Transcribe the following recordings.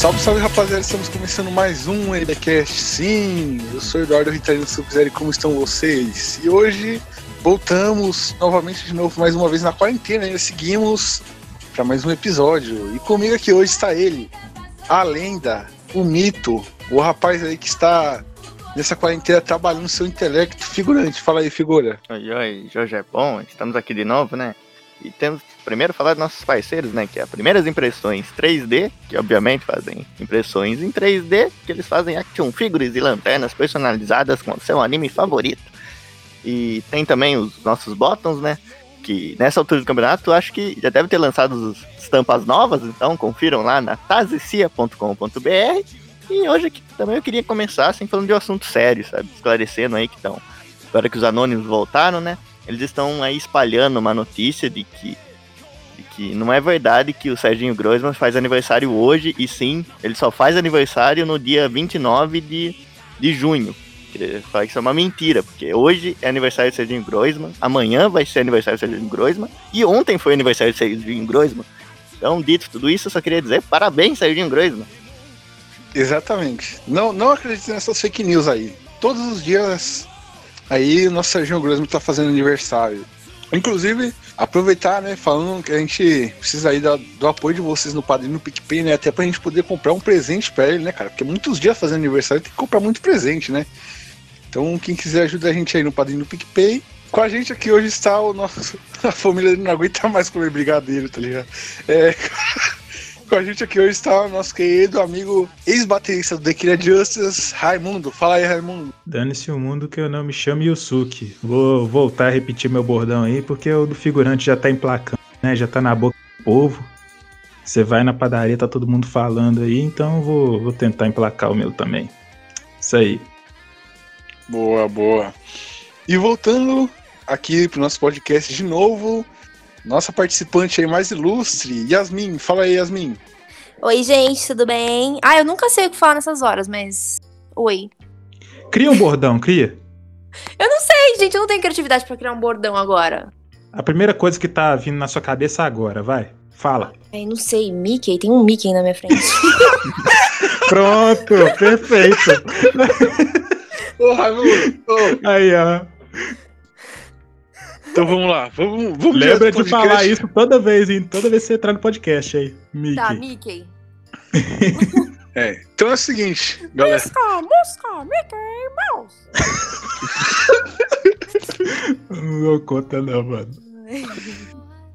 Salve, salve rapaziada, estamos começando mais um EDCast. Sim, eu sou Eduardo Ritalino Sub-Zero como estão vocês? E hoje voltamos novamente de novo, mais uma vez na quarentena, ainda seguimos para mais um episódio. E comigo aqui hoje está ele, a lenda, o mito, o rapaz aí que está nessa quarentena trabalhando seu intelecto figurante. Fala aí, figura. Oi, oi, Jorge é bom, estamos aqui de novo, né? E temos primeiro falar dos nossos parceiros, né? Que é as primeiras impressões 3D, que obviamente fazem impressões em 3D, que eles fazem action figures e lanternas personalizadas com o seu anime favorito. E tem também os nossos bottoms, né? Que nessa altura do campeonato acho que já deve ter lançado estampas novas, então confiram lá na tazicia.com.br. E hoje também eu queria começar assim falando de um assunto sério, sabe? Esclarecendo aí que estão. Agora que os anônimos voltaram, né? Eles estão aí espalhando uma notícia de que, que não é verdade que o Serginho Groisman faz aniversário hoje, e sim, ele só faz aniversário no dia 29 de, de junho. Falar que isso é uma mentira, porque hoje é aniversário do Serginho Groisman, amanhã vai ser aniversário do Serginho Groisman, e ontem foi aniversário do Serginho Groisman. Então, dito tudo isso, eu só queria dizer parabéns, Serginho Groisman. Exatamente. Não, não acredite nessas fake news aí. Todos os dias aí o nosso Serginho Groisman tá fazendo aniversário. Inclusive, aproveitar, né, falando que a gente precisa aí do, apoio de vocês no Padrinho no PicPay, né, até pra gente poder comprar um presente pra ele, né, cara, porque muitos dias fazendo aniversário tem que comprar muito presente, né. Então, quem quiser ajudar a gente aí no Padrinho no PicPay, com a gente aqui hoje está o nosso. A família não aguenta mais comer brigadeiro, tá ligado? É, com a gente aqui hoje está o nosso querido amigo ex-baterista do The Killer Justice, Raimundo. Fala aí, Raimundo. Dane-se o mundo que eu não me chamo Yusuke. Vou voltar a repetir meu bordão aí, porque o do figurante já tá emplacando, né? Já tá na boca do povo. Você vai na padaria, tá todo mundo falando aí, então vou, vou tentar emplacar o meu também. Isso aí. Boa, boa. E voltando aqui pro nosso podcast de novo, nossa participante aí mais ilustre, Yasmin. Fala aí, Yasmin. Oi, gente, tudo bem? Ah, eu nunca sei o que falar nessas horas, mas. Oi. Cria um bordão, cria. Eu não sei, gente, eu não tenho criatividade pra criar um bordão agora. A primeira coisa que tá vindo na sua cabeça agora, vai. Fala. Ai, não sei, Mickey, tem um Mickey na minha frente. Pronto, perfeito. Ô, Raimundo! ô. Aí, ó. Então vamos lá, vamos, vamos Lembra de falar isso toda vez, hein? Toda vez que você entrar no podcast aí. Mickey. tá, Mickey. É, então é o seguinte, galera. Música, música, Mickey Mouse. Não dou conta não, mano.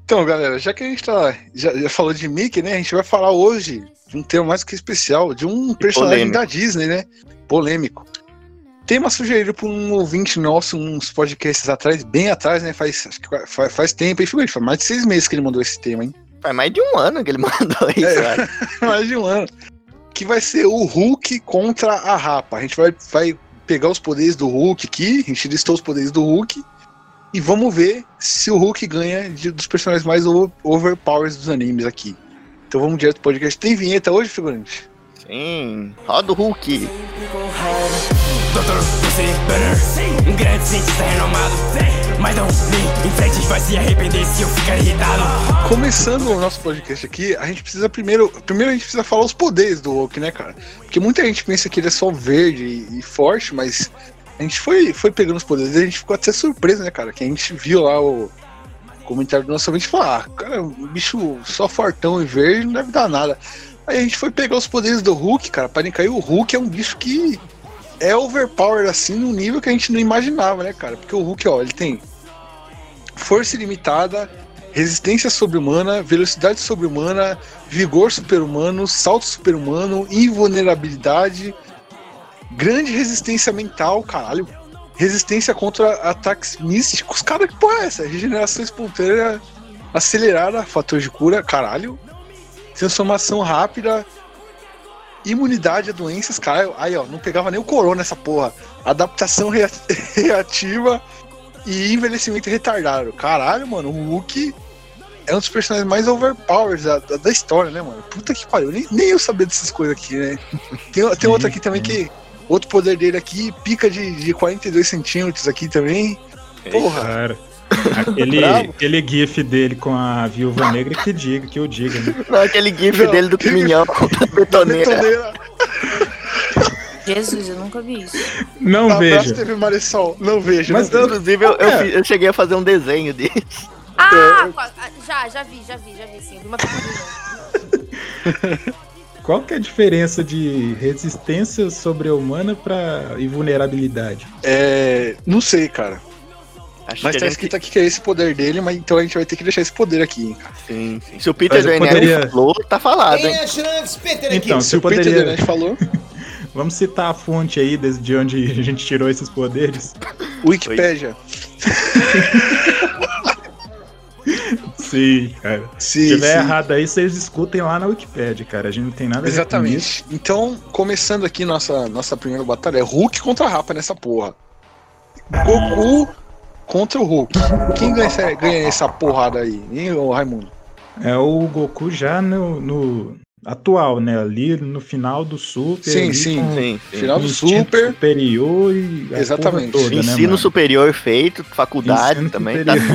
Então, galera, já que a gente tá, já, já falou de Mickey, né? A gente vai falar hoje de um tema mais que especial, de um personagem polêmico. da Disney, né? Polêmico. Tema sugerido por um ouvinte nosso, uns podcasts atrás, bem atrás, né? Faz, acho que faz, faz tempo, hein, figurante? Faz mais de seis meses que ele mandou esse tema, hein? Faz mais de um ano que ele mandou isso, É. cara. mais de um ano. Que vai ser o Hulk contra a Rapa. A gente vai, vai pegar os poderes do Hulk aqui, a gente listou os poderes do Hulk. E vamos ver se o Hulk ganha de, dos personagens mais over- overpowers dos animes aqui. Então vamos direto pro podcast. Tem vinheta hoje, figurante? Sim, roda o Hulk. Doutor, você better Um grande cientista renomado Mas não me enfrente, vai se arrepender se eu ficar irritado Começando o nosso podcast aqui, a gente precisa primeiro. Primeiro a gente precisa falar os poderes do Hulk, né, cara? Porque muita gente pensa que ele é só verde e, forte, mas a gente foi, foi pegando os poderes e a gente ficou até surpreso, né, cara? Que a gente viu lá o comentário do nosso ouvinte e falou: ah, cara, um bicho só fortão e verde não deve dar nada. Aí a gente foi pegar os poderes do Hulk, cara, para cair. O Hulk é um bicho que é overpowered assim num nível que a gente não imaginava, né, cara? Porque o Hulk, ó, ele tem força ilimitada, resistência sobre-humana, velocidade sobre-humana, vigor super-humano, salto super-humano, invulnerabilidade, grande resistência mental, caralho. Resistência contra ataques místicos. Cara, que porra é essa? Regeneração espontânea acelerada, fator de cura, caralho. Transformação rápida, imunidade a doenças, cara. Aí, ó, não pegava nem o corona essa porra. Adaptação rea- reativa e envelhecimento retardado. Caralho, mano, o Hulk é um dos personagens mais overpowered da, da, da história, né, mano? Puta que pariu. Nem, nem eu sabia dessas coisas aqui, né? Tem, tem outro aqui também que. Outro poder dele aqui, pica de, de 42 centímetros aqui também. Porra. Cara. Aquele, Bravo. aquele gif dele com a viúva negra que diga, que eu diga, né? Não, aquele gif Não, dele do que- caminhão da betoneira. Betoneira. Jesus, eu nunca vi isso. Não veja. TV Maressol. Não vejo. Mas não eu- vejo. Inclusive, eu, eu É. eu cheguei a fazer um desenho disso. Ah, qua- ah, já, já vi, já vi, já vi, sim. Vi uma. Qual que é a diferença de resistência sobre-humana pra... e vulnerabilidade? É. Não sei, cara. Acho Mas que tá gente- escrito aqui que é esse poder dele, mas então a gente vai ter que deixar esse poder aqui, hein, cara. Sim, sim. Se o Peter Daniel poderia- falou, tá falado, hein? é Peter aqui? Então, Se você o Peter poderia... Denet falou, Vamos citar a fonte aí de onde a gente tirou esses poderes? Wikipédia. Sim, cara. Sim, Se tiver sim. errado aí, vocês discutem lá na Wikipédia, cara. A gente não tem nada a ver com isso. Exatamente. Então, começando aqui nossa, nossa primeira batalha, é Hulk contra Rapa nessa porra. Goku contra o Hulk. Quem ganha essa, ganha essa porrada aí, hein, Raimundo? É o Goku já no, no atual, né? Ali no final do Super. Sim, ali sim. com Sim, sim. Final do Super. superior e Exatamente. toda, né, Ensino mano? superior feito, faculdade Ensino também. Tá.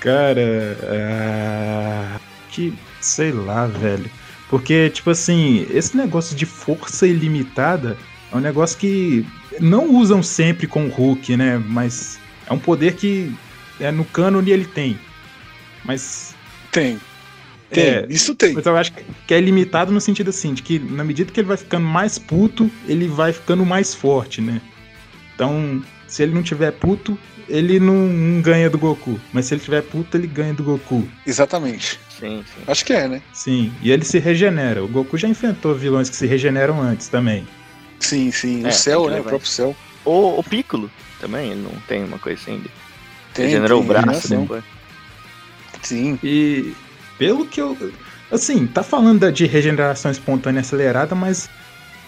Cara, ah, que sei lá, velho. Porque, tipo assim, esse negócio de força ilimitada é um negócio que não usam sempre com o Hulk, né? Mas é um poder que é, no cânone ele tem. Mas, Tem. Tem. É. Isso tem. mas eu acho que é limitado no sentido assim, de que na medida que ele vai ficando mais puto, ele vai ficando mais forte, né? Então, se ele não tiver puto, ele não, não ganha do Goku. Mas se ele tiver puto, ele ganha do Goku. Exatamente. Sim, sim. Acho que é, né? Sim, e ele se regenera. O Goku já enfrentou vilões que se regeneram antes também. Sim, sim. É, o céu, né? O próprio céu. O, o Piccolo também, ele não tem uma coisa assim Tem, regenerou o tem braço regeneração. depois. Sim. E pelo que eu. Assim, tá falando de regeneração espontânea acelerada, mas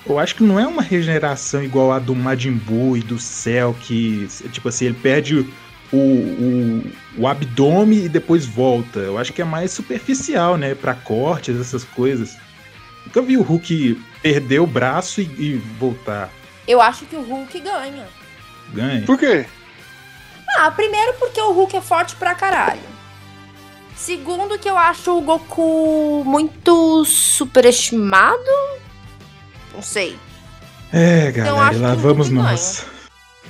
eu acho que não é uma regeneração igual a do Majin Buu e do Cell, que, tipo assim, ele perde o, o, o abdômen e depois volta. Eu acho que é mais superficial, né? Pra cortes, essas coisas. Nunca vi o Hulk perder o braço e, e voltar. Eu acho que o Hulk ganha. Ganha. Por quê? Ah, primeiro porque o Hulk é forte pra caralho. Segundo que eu acho o Goku muito superestimado. Não sei. É, Então, galera, acho lá que o vamos Hulk nós.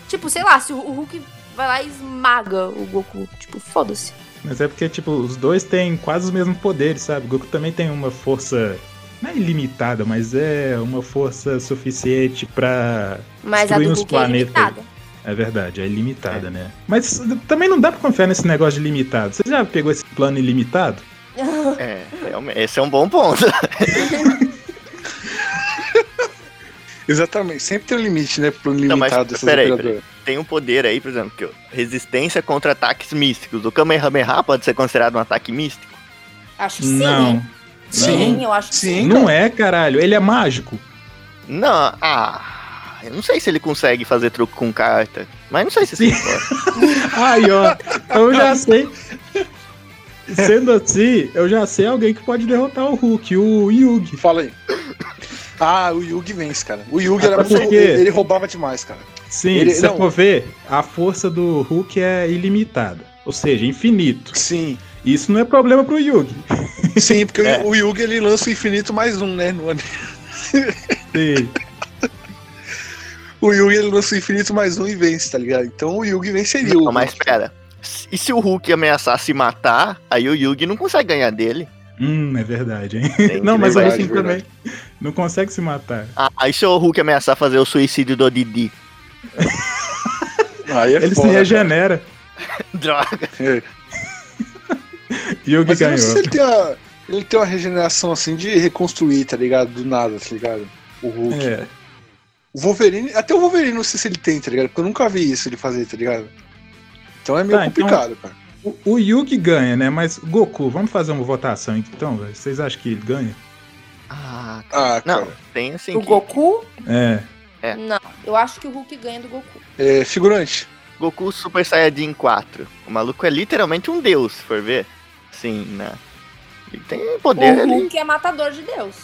Tipo, sei lá, se o o Hulk vai lá e esmaga o Goku. Tipo, foda-se. Mas é porque, tipo, os dois têm quase os mesmos poderes, sabe? O Goku também tem uma força. Não é ilimitada, mas é uma força suficiente pra. Mas a Destruir uns é planetas. limitada. É verdade, é ilimitada, né? Mas também não dá pra confiar nesse negócio de limitado. Você já pegou esse plano ilimitado? É, realmente, esse é um bom ponto. Exatamente. Sempre tem um limite, né? Pro Não, mas limitado dessas peraí, operadoras. Tem um poder aí, por exemplo, que ó, resistência contra ataques místicos. O Kamehameha pode ser considerado um ataque místico? Acho que sim. Não. Sim, eu acho que sim. Sim, Não cara. é, caralho. Ele é mágico. Não, ah, eu não sei se ele consegue fazer truque com carta, mas não sei se Sim. sim. pode. Aí, ó. Eu já sei. Sendo assim, eu já sei alguém que pode derrotar o Hulk, o Yugi. Fala aí. Ah, o Yugi vence, cara. O Yugi Até era muito. porque- Ele, ele roubava demais, cara. Sim, Ele- se você não. for ver, a força do Hulk é ilimitada. Ou seja, infinito. Sim. Isso não é problema pro Yugi. Sim, porque É. o Yugi ele lança o infinito mais um, né? No anime. Sim. O Yugi ele lança o infinito mais um e vence, tá ligado? Então o Yugi venceria Não, o. mas espera. E se o Hulk ameaçar se matar, aí o Yugi não consegue ganhar dele. Hum, é verdade, hein? Tem Não, mas o verdade, Hulk também não consegue se matar. Ah, aí se o Hulk ameaçar fazer o suicídio do Didi? Aí é Ele foda, se regenera. Droga. Cara. Yugi Mas eu não ganhou. sei se ele tem, uma, ele tem uma regeneração assim de reconstruir, tá ligado? Do nada, tá ligado? O Hulk. É. O Wolverine, até o Wolverine não sei se ele tem, tá ligado? Porque eu nunca vi isso ele fazer, tá ligado? Então é meio Tá, então- complicado, cara. O, o Yugi ganha, né? Mas Goku, vamos fazer uma votação então, velho? Vocês acham que ele ganha? Ah, Ah, não, cara. tem assim O que... Goku? É. É. Não. Eu acho que o Hulk ganha do Goku. É, figurante. Goku Super Saiyajin 4. O maluco é literalmente um deus, se for ver. Sim, né? Ele tem poder o ali. Hulk é matador de Deus.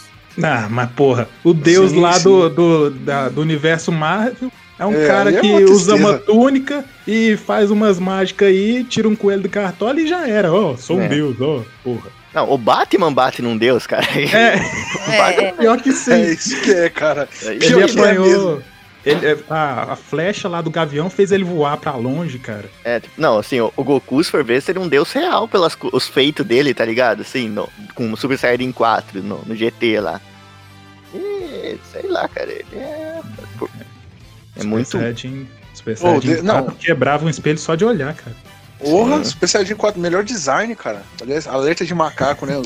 Ah, mas porra, o deus Sim, lá sim. do, do, da- do universo Marvel É um É, cara é que uma usa uma túnica e faz umas mágicas aí, tira um coelho do cartola e já era. Ó, sou um É. deus, ó, porra. Não, o Batman bate num deus, cara. É, É, pior que sim. É isso que é, cara. Pior Ele que é apanhou. Ele- é, a, a flecha lá do gavião fez ele voar pra longe, cara. É, tipo, não, assim, o, o Goku, se for ver, seria um deus real pelos os feitos dele, tá ligado? Assim, no, com o Super Saiyajin 4, no, no GT lá. E, sei lá, cara, ele é... É muito... Super Saiyajin, Super Oh, Saiyajin de- não. 4 quebrava um espelho só de olhar, cara. Porra, Sim. Super Saiyajin 4, melhor design, cara. Aliás, alerta de macaco, né?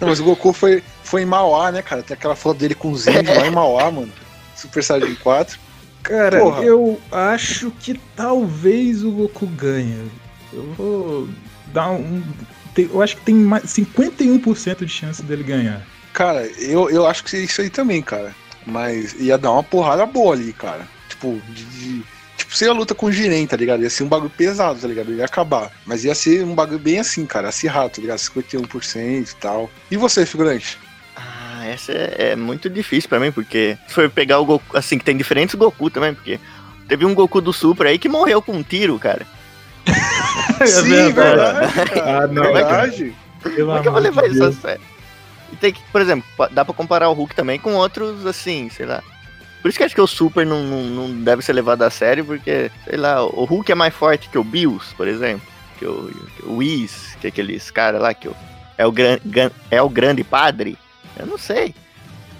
Não, mas o Goku foi, foi em Mauá, né, cara? Tem aquela foto dele com os índios lá em Mauá, mano. Super Saiyajin 4. Cara, Porra. eu acho que talvez o Goku ganhe. Eu vou dar um. Eu acho que tem mais 51% de chance dele ganhar. Cara, eu, eu acho que é isso aí também, cara. Mas ia dar uma porrada boa ali, cara. Tipo, de. de- tipo, se a luta com o Jiren, tá ligado? Ia ser um bagulho pesado, tá ligado? Ia acabar. Mas ia ser um bagulho bem assim, cara. Acirrado, tá ligado? 51% e tal. E você, figurante? Essa é, é muito difícil pra mim, porque se for pegar o Goku, assim, que tem diferentes Goku também, porque teve um Goku do Super aí que morreu com um tiro, cara. Sim, verdade, cara. Ah, não, verdade. Pelo Como é que eu vou levar isso a sério? E tem que, por exemplo, dá pra comparar o Hulk também com outros, assim, sei lá. Por isso que eu acho que o Super não, não, não deve ser levado a sério, porque, sei lá, o Hulk é mais forte que o Bills, por exemplo. Que o, que o Whis, que é aqueles caras lá, que o, é, o gran, gan- é o grande padre. Eu não sei.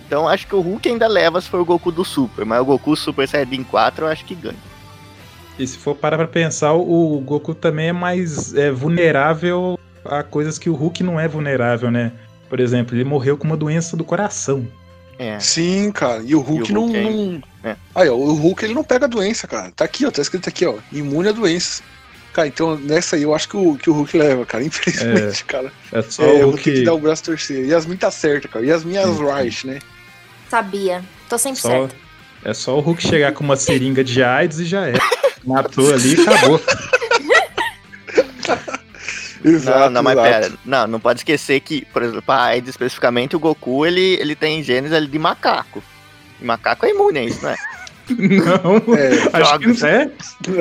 Então acho que o Hulk ainda leva se for o Goku do Super, mas o Goku Super Saiyajin 4 eu acho que ganha. E se for parar pra pensar, o Goku também é mais é, vulnerável a coisas que o Hulk não é vulnerável, né? Por exemplo, ele morreu com uma doença do coração. É. Sim, cara. E o Hulk, E o Hulk não. ainda- não... é. Aí, ó, o Hulk ele não pega doença, cara. Tá aqui, ó. Tá escrito aqui, ó. Imune a doenças. Cara, então nessa aí eu acho que o, que o Hulk leva, cara. Infelizmente, cara. É só É, eu o vou ter que Hulk. dar o braço torcer. Yasmin tá certa, cara. Yasmin é as right, né? sabia. Tô sempre Só, certa. é só o Hulk chegar com uma seringa de AIDS e já é. Matou ali e acabou. Exato. não, não, mas exato. pera. Não, não pode esquecer que, por exemplo, a AIDS especificamente, o Goku, ele, ele tem genes ali de macaco. E macaco é imune a isso, né? Não, É, acho que não é.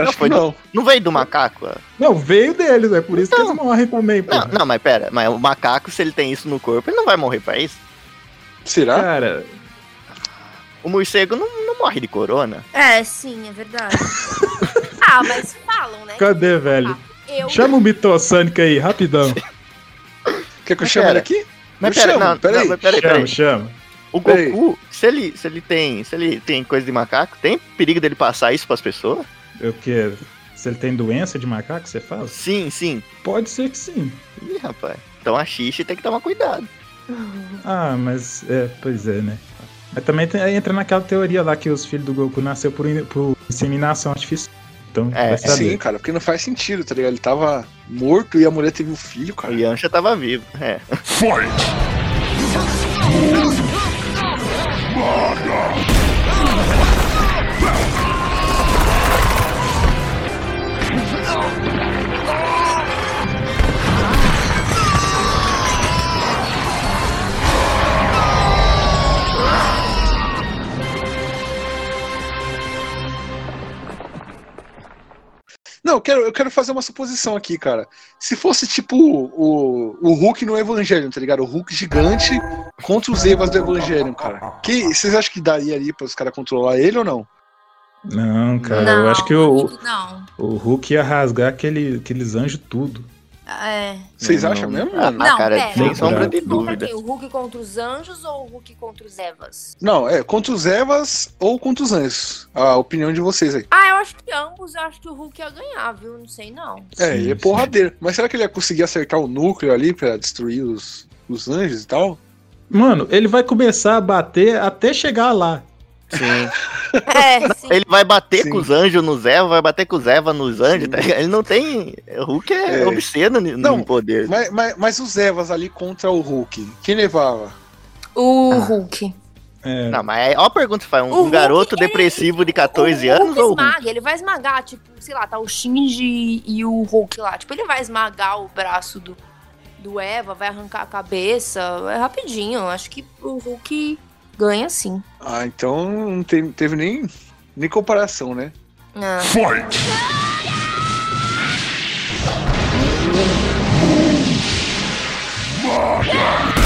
acho que foi- não. Não veio do macaco? Não, veio deles, é por isso que Não. eles morrem também. Não, não, mas pera, mas o macaco, se ele tem isso no corpo, ele não vai morrer pra isso. Será? Cara, O morcego não, não morre de corona. É, sim, é verdade. ah, mas falam, né? cadê, velho? Eu. Chama o Mitossânica aí, rapidão. Quer que eu chame pera. ele aqui? Mas Eu pera, chamo, não, peraí. não, mas peraí, chama, peraí. chama. O. Goku, se ele, se ele tem. Se ele tem coisa de macaco, tem perigo dele passar isso pras pessoas? Eu que Se ele tem doença de macaco, você fala? Sim, sim. Pode ser que sim. Ih, rapaz. Então a Xixi tem que tomar cuidado. Ah, mas é, pois é, né? Mas também tem- entra naquela teoria lá que os filhos do Goku nasceu por, por inseminação artificial. Então, É, vai saber. Sim, cara, porque não faz sentido, tá ligado? Ele tava morto e a mulher teve um filho, O cara. Yancha tava vivo. É. Não, eu quero, eu quero fazer uma suposição aqui, cara. Se fosse tipo o, o Hulk no Evangelho, tá ligado? O Hulk gigante contra os Evas do Evangelho, cara. Que, vocês acham que daria ali para os caras controlar ele ou não? Não, cara, não, eu acho que o, não. o Hulk ia rasgar aquele, aqueles anjos tudo. É. Vocês Não, acham mesmo, Ah, mano? Ah, não, cara, pera. sem Não, sombra de Hulk contra dúvida. O Hulk contra os anjos ou o Hulk contra os Evas? Não, é contra os Evas ou contra os anjos. A opinião de vocês aí. Ah, eu acho que ambos, eu acho que o Hulk ia ganhar, viu? Não sei não. É, Sim, ele é porradeiro. Mas será que ele ia conseguir acertar o núcleo ali pra destruir os, os anjos e tal? Mano, ele vai começar a bater até chegar lá. Sim. É, sim. Ele vai bater Sim. com os anjos nos Eva, vai bater com os Eva nos anjos, tá? Ele não tem. O Hulk é, É. obsceno no Não, no poder. Mas, mas, mas os Evas ali contra o Hulk, quem levava? O Ah. Hulk. É, Não, mas é, ó a pergunta que faz: um, Hulk, garoto ele- depressivo de 14 o anos Hulk ou esmaga, ele vai esmagar, tipo, sei lá, tá o Shinji e o Hulk lá. Tipo, ele vai esmagar o braço do, do Eva, vai arrancar a cabeça. É rapidinho. Acho que o Hulk Ganha sim. Ah, então não teve, teve nem, nem comparação, né? Ah, É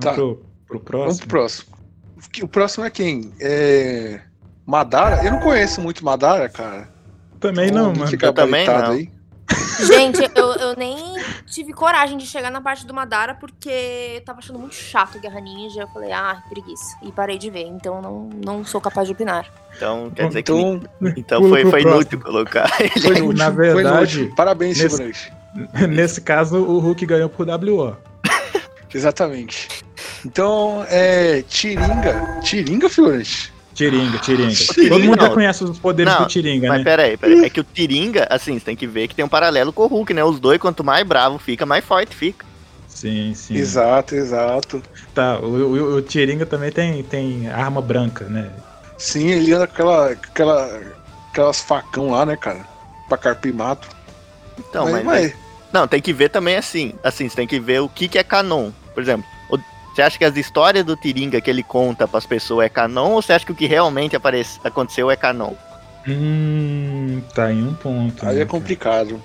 Vamos Tá. pro, pro próximo. Vamos pro próximo. O próximo é quem? É. Madara? Eu não conheço muito Madara, cara. Também não, mano. fica Eu também não. aí? Gente, eu, eu nem tive coragem de chegar na parte do Madara porque eu tava achando muito chato Guerra Ninja. Eu falei, ah, preguiça. E parei de ver, então não, não sou capaz de opinar. Então, quer dizer que. Então, Então foi, foi inútil colocar ele. foi inútil. Na foi verdade, inútil. Parabéns, nesse-. Nesse caso, o Hulk ganhou por WO. Exatamente. Então, é. Tiringa. Tiringa, figurante? Tiringa, Tiringa. Tiringa, Todo mundo já não. conhece os poderes Não, do Tiringa, Mas né? pera aí, pera aí. É que o Tiringa, assim, você tem que ver que tem um paralelo com o Hulk, né? Os dois, quanto mais bravo fica, mais forte fica. Sim, sim. Exato, exato. Tá, o, o, o Tiringa também tem, tem arma branca, né? Sim, ele anda com aquela, com aquela, aquelas facão lá, né, cara? Pra carpir mato. Então, mas, mas, mas- Não, tem que ver também assim. Assim, você tem que ver o que, que é canon. Por exemplo, o- você acha que as histórias do Tiringa que ele conta pras pessoas é canon ou você acha que o que realmente aparece, aconteceu é canon? Hum, tá em um ponto. aí né, é cara? complicado.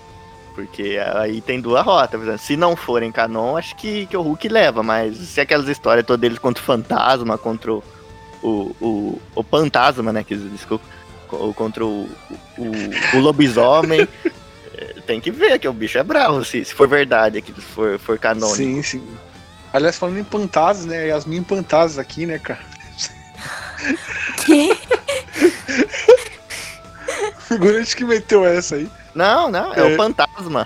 Porque aí tem duas rotas. Por exemplo, se não forem canon, acho que, que o Hulk leva. Mas se aquelas histórias todas deles contra o fantasma, contra o. O, o, o fantasma, né? Que, desculpa. co- Contra o, o, o lobisomem. eh, tem que ver que o bicho é bravo, se, se for verdade, que for, for canônico. Sim, sim. Aliás, falando em Pantazes, né? Yasmin Pantazes aqui, né, cara? Que? Figurante que meteu essa aí. Não, não, é, É. o fantasma.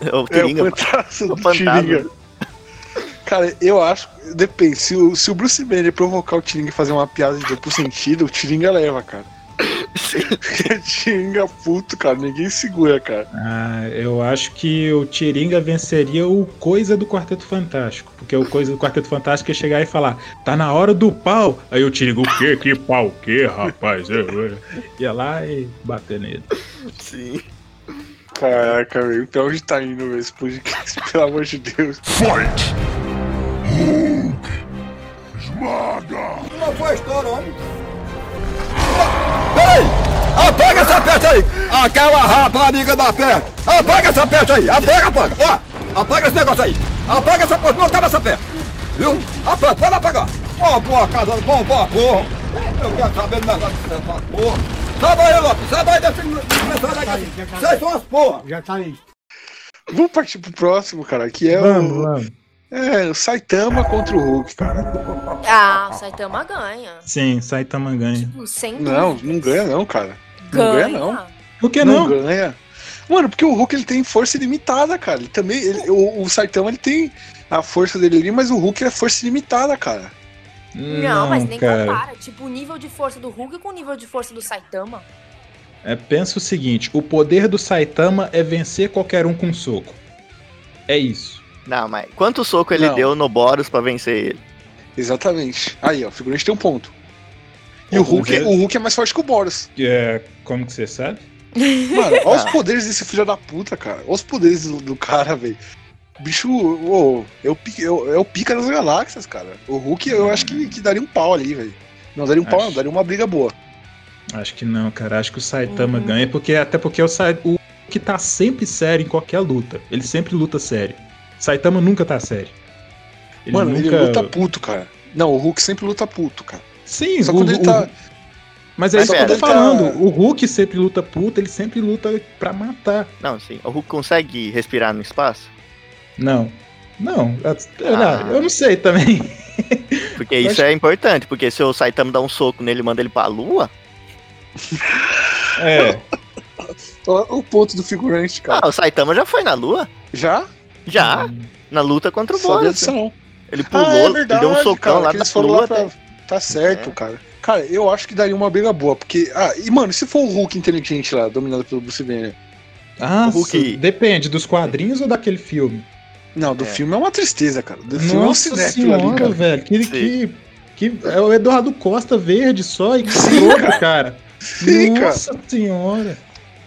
É o É Tiringa. o Fantasma O do fantasma. Tiringa. Cara, eu acho. Depende. Se o, se o Bruce Banner provocar o Tiringa e fazer uma piada de duplo sentido, o Tiringa leva, cara. Tiringa puto, cara. Ninguém segura, cara. Ah, eu acho que o Tiringa venceria o Coisa do Quarteto Fantástico. Porque o Coisa do Quarteto Fantástico ia chegar e falar: tá na hora do pau. Aí o Tiringa, o quê? Que pau? O quê, rapaz? É, é. Ia lá e bater nele. Sim. Caraca, velho. Pra onde tá indo esse podcast? Pelo amor de Deus. Não foi a história, homem. Peraí! Apaga essa peça aí! Aquela rapariga da peça! Apaga essa peça aí! Apaga, apaga! Ó! Apaga esse negócio aí! Apaga essa coisa! Não acaba essa peça! Viu? Apaga, pode apagar! Ó, boa casa, bom, boa porra! Eu quero saber do negócio dessa porra! Sai daí, Lopes! Sai daí desse desse aí! Vocês são as porra! Já tá aí. Vamos partir pro próximo, cara, que é Vamos, o. vamos. É, o Saitama contra o Hulk, cara. Ah, o Saitama ganha. Sim, Saitama ganha. Tipo, sem Não, dúvidas. não ganha, não, cara. Não Ganha. ganha, não. Por que não, não? ganha. Mano, porque o Hulk ele tem força ilimitada, cara. Ele também. ele- o, o Saitama ele tem a força dele ali, mas o Hulk é força ilimitada, cara. Não, mas nem cara. compara. Tipo, o nível de força do Hulk com o nível de força do Saitama. É, pensa o seguinte: o poder do Saitama é vencer qualquer um com um soco. É isso. Não, mas quanto soco ele Não. deu no Boros pra vencer ele? Exatamente. Aí, ó, o figurante tem um ponto. E o Hulk, é- o Hulk é mais forte que o Boros. É, como que você sabe? Mano, olha os Ah. poderes desse filho da puta, cara. Olha os poderes do, do cara, velho. Bicho, ô, é, o, pi- é, o, é o pica das galáxias, cara. O Hulk, eu acho que, que daria um pau ali, velho. Não daria um pau, Acho. não, daria uma briga boa. Acho que não, cara. Acho que o Saitama Uhum. ganha, porque até porque o, Sai- o que tá sempre sério em qualquer luta. Ele sempre luta sério. Saitama nunca tá sério. Ele Mano, nunca... ele luta puto, cara. Não, o Hulk sempre luta puto, cara. Sim, Só o- quando ele o- tá. Mas é isso que eu tô tá- falando. O Hulk sempre luta puto, ele sempre luta pra matar. Não, sim. O Hulk consegue respirar no espaço? Não. Não, eu, Ah. eu não sei também. Porque Eu isso é importante, porque se o Saitama dá um soco nele e manda ele pra lua, É. O ponto do figurante, cara. ah, o Saitama já foi na lua? Já? Já, na luta contra o Boros. disso não. Ele pulou, Ah, é ele verdade, deu um socão cara, lá que na foram lá pra, até- Tá certo, É. cara. Cara, eu acho que daria uma briga boa, porque. Ah, e mano, se for o Hulk inteligente lá, dominado pelo Bruce Banner? Ah, O Hulk- depende dos quadrinhos ou daquele filme? Não, do É. filme é uma tristeza, cara. Do filme é um Nossa cinéfilo ali, senhora, cara. velho. Que, que, que é o Eduardo Costa verde só e que louco, cara. cara. Sim, cara. Nossa senhora.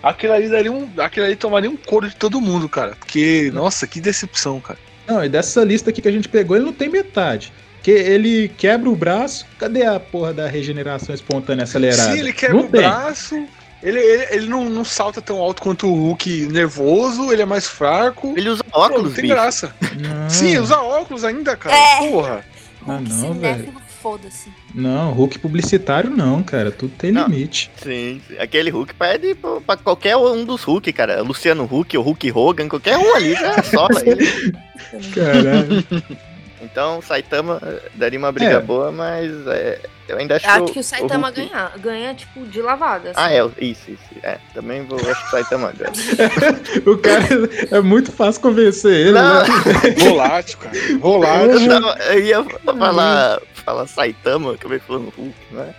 Aquele ali daria um. Aquele ali tomaria um couro de todo mundo, cara. Porque, nossa, que decepção, cara. Não, e dessa lista aqui que a gente pegou, ele não tem metade. Porque ele quebra o braço. Cadê a porra da regeneração espontânea acelerada? Sim, ele quebra não o tem. braço. Ele, ele, ele não, não salta tão alto quanto o Hulk nervoso, ele é mais fraco. Ele usa Pô, não óculos, tem bicho. graça. Não, Sim, usa óculos ainda, cara. É. Porra. Ah, não, cinéfilo, foda-se. não, Hulk publicitário não, cara. Tudo tem Não. limite. Sim, sim. aquele Hulk pede pra, pra qualquer um dos Hulk, cara. Luciano Hulk, o Hulk Hogan, qualquer um ali já sola ele. Caralho. Então, Saitama eh, daria uma briga É. boa, mas é, eu ainda acho, Eu acho que o Saitama Hulk- ganha, ganha, tipo, de lavada. assim. Ah, é, isso, isso. É, também vou, acho que o Saitama ganha. o cara é muito fácil convencer ele, Não. né? Volátil, cara. Volátil. Eu, tava- eu ia falar, falar Saitama, eu acabei falando Hulk, não é?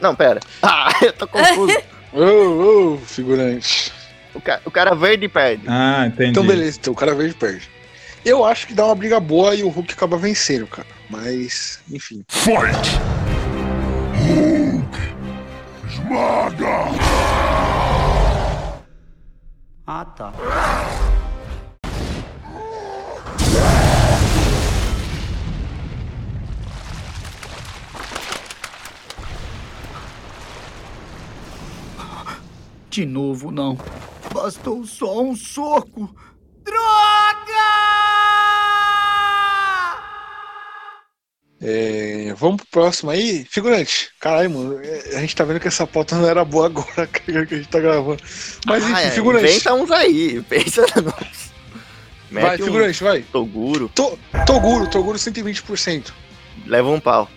Não, pera. Ah, eu tô confuso. Ô, ô, figurante. o, ca- o cara verde perde. Ah, entendi. Então, beleza, então o cara verde perde. Eu acho que dá uma briga boa e o Hulk acaba vencendo, cara. Mas, enfim. Ah, tá. De novo, não. Bastou só um soco. É, vamos pro próximo aí. Figurante. Caralho, mano. é, A gente tá vendo que essa pauta não era boa agora que a gente tá gravando. Mas enfim, ah, é, figurante. inventa uns aí, pensa nos... vai, Mete um figurante, vai. Toguro, To- Toguro, Toguro 120%. leva um pau.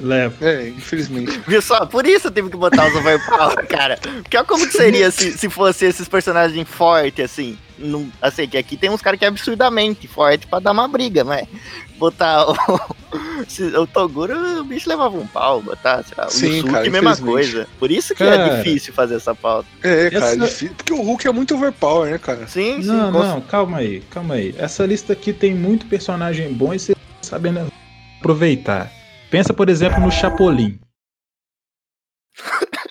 Leva. É, infelizmente. Viu só? Por isso eu tive que botar os overpower, cara. Porque olha como que seria se, se fosse esses personagens fortes, assim. Num, assim, que aqui tem uns caras que é absurdamente forte pra dar uma briga, mas botar o, o Toguro, o bicho levava um pau, botar, sei lá, o Sim, Yusuke, cara, mesma coisa. Por isso que Cara. é difícil fazer essa pauta. É, cara, é Essa- difícil. Porque o Hulk é muito overpower, né, cara? Sim, sim. Não, não, calma aí, calma aí. Essa lista aqui tem muito personagem bom e você tá sabendo aproveitar. Pensa, por exemplo, no Chapolin.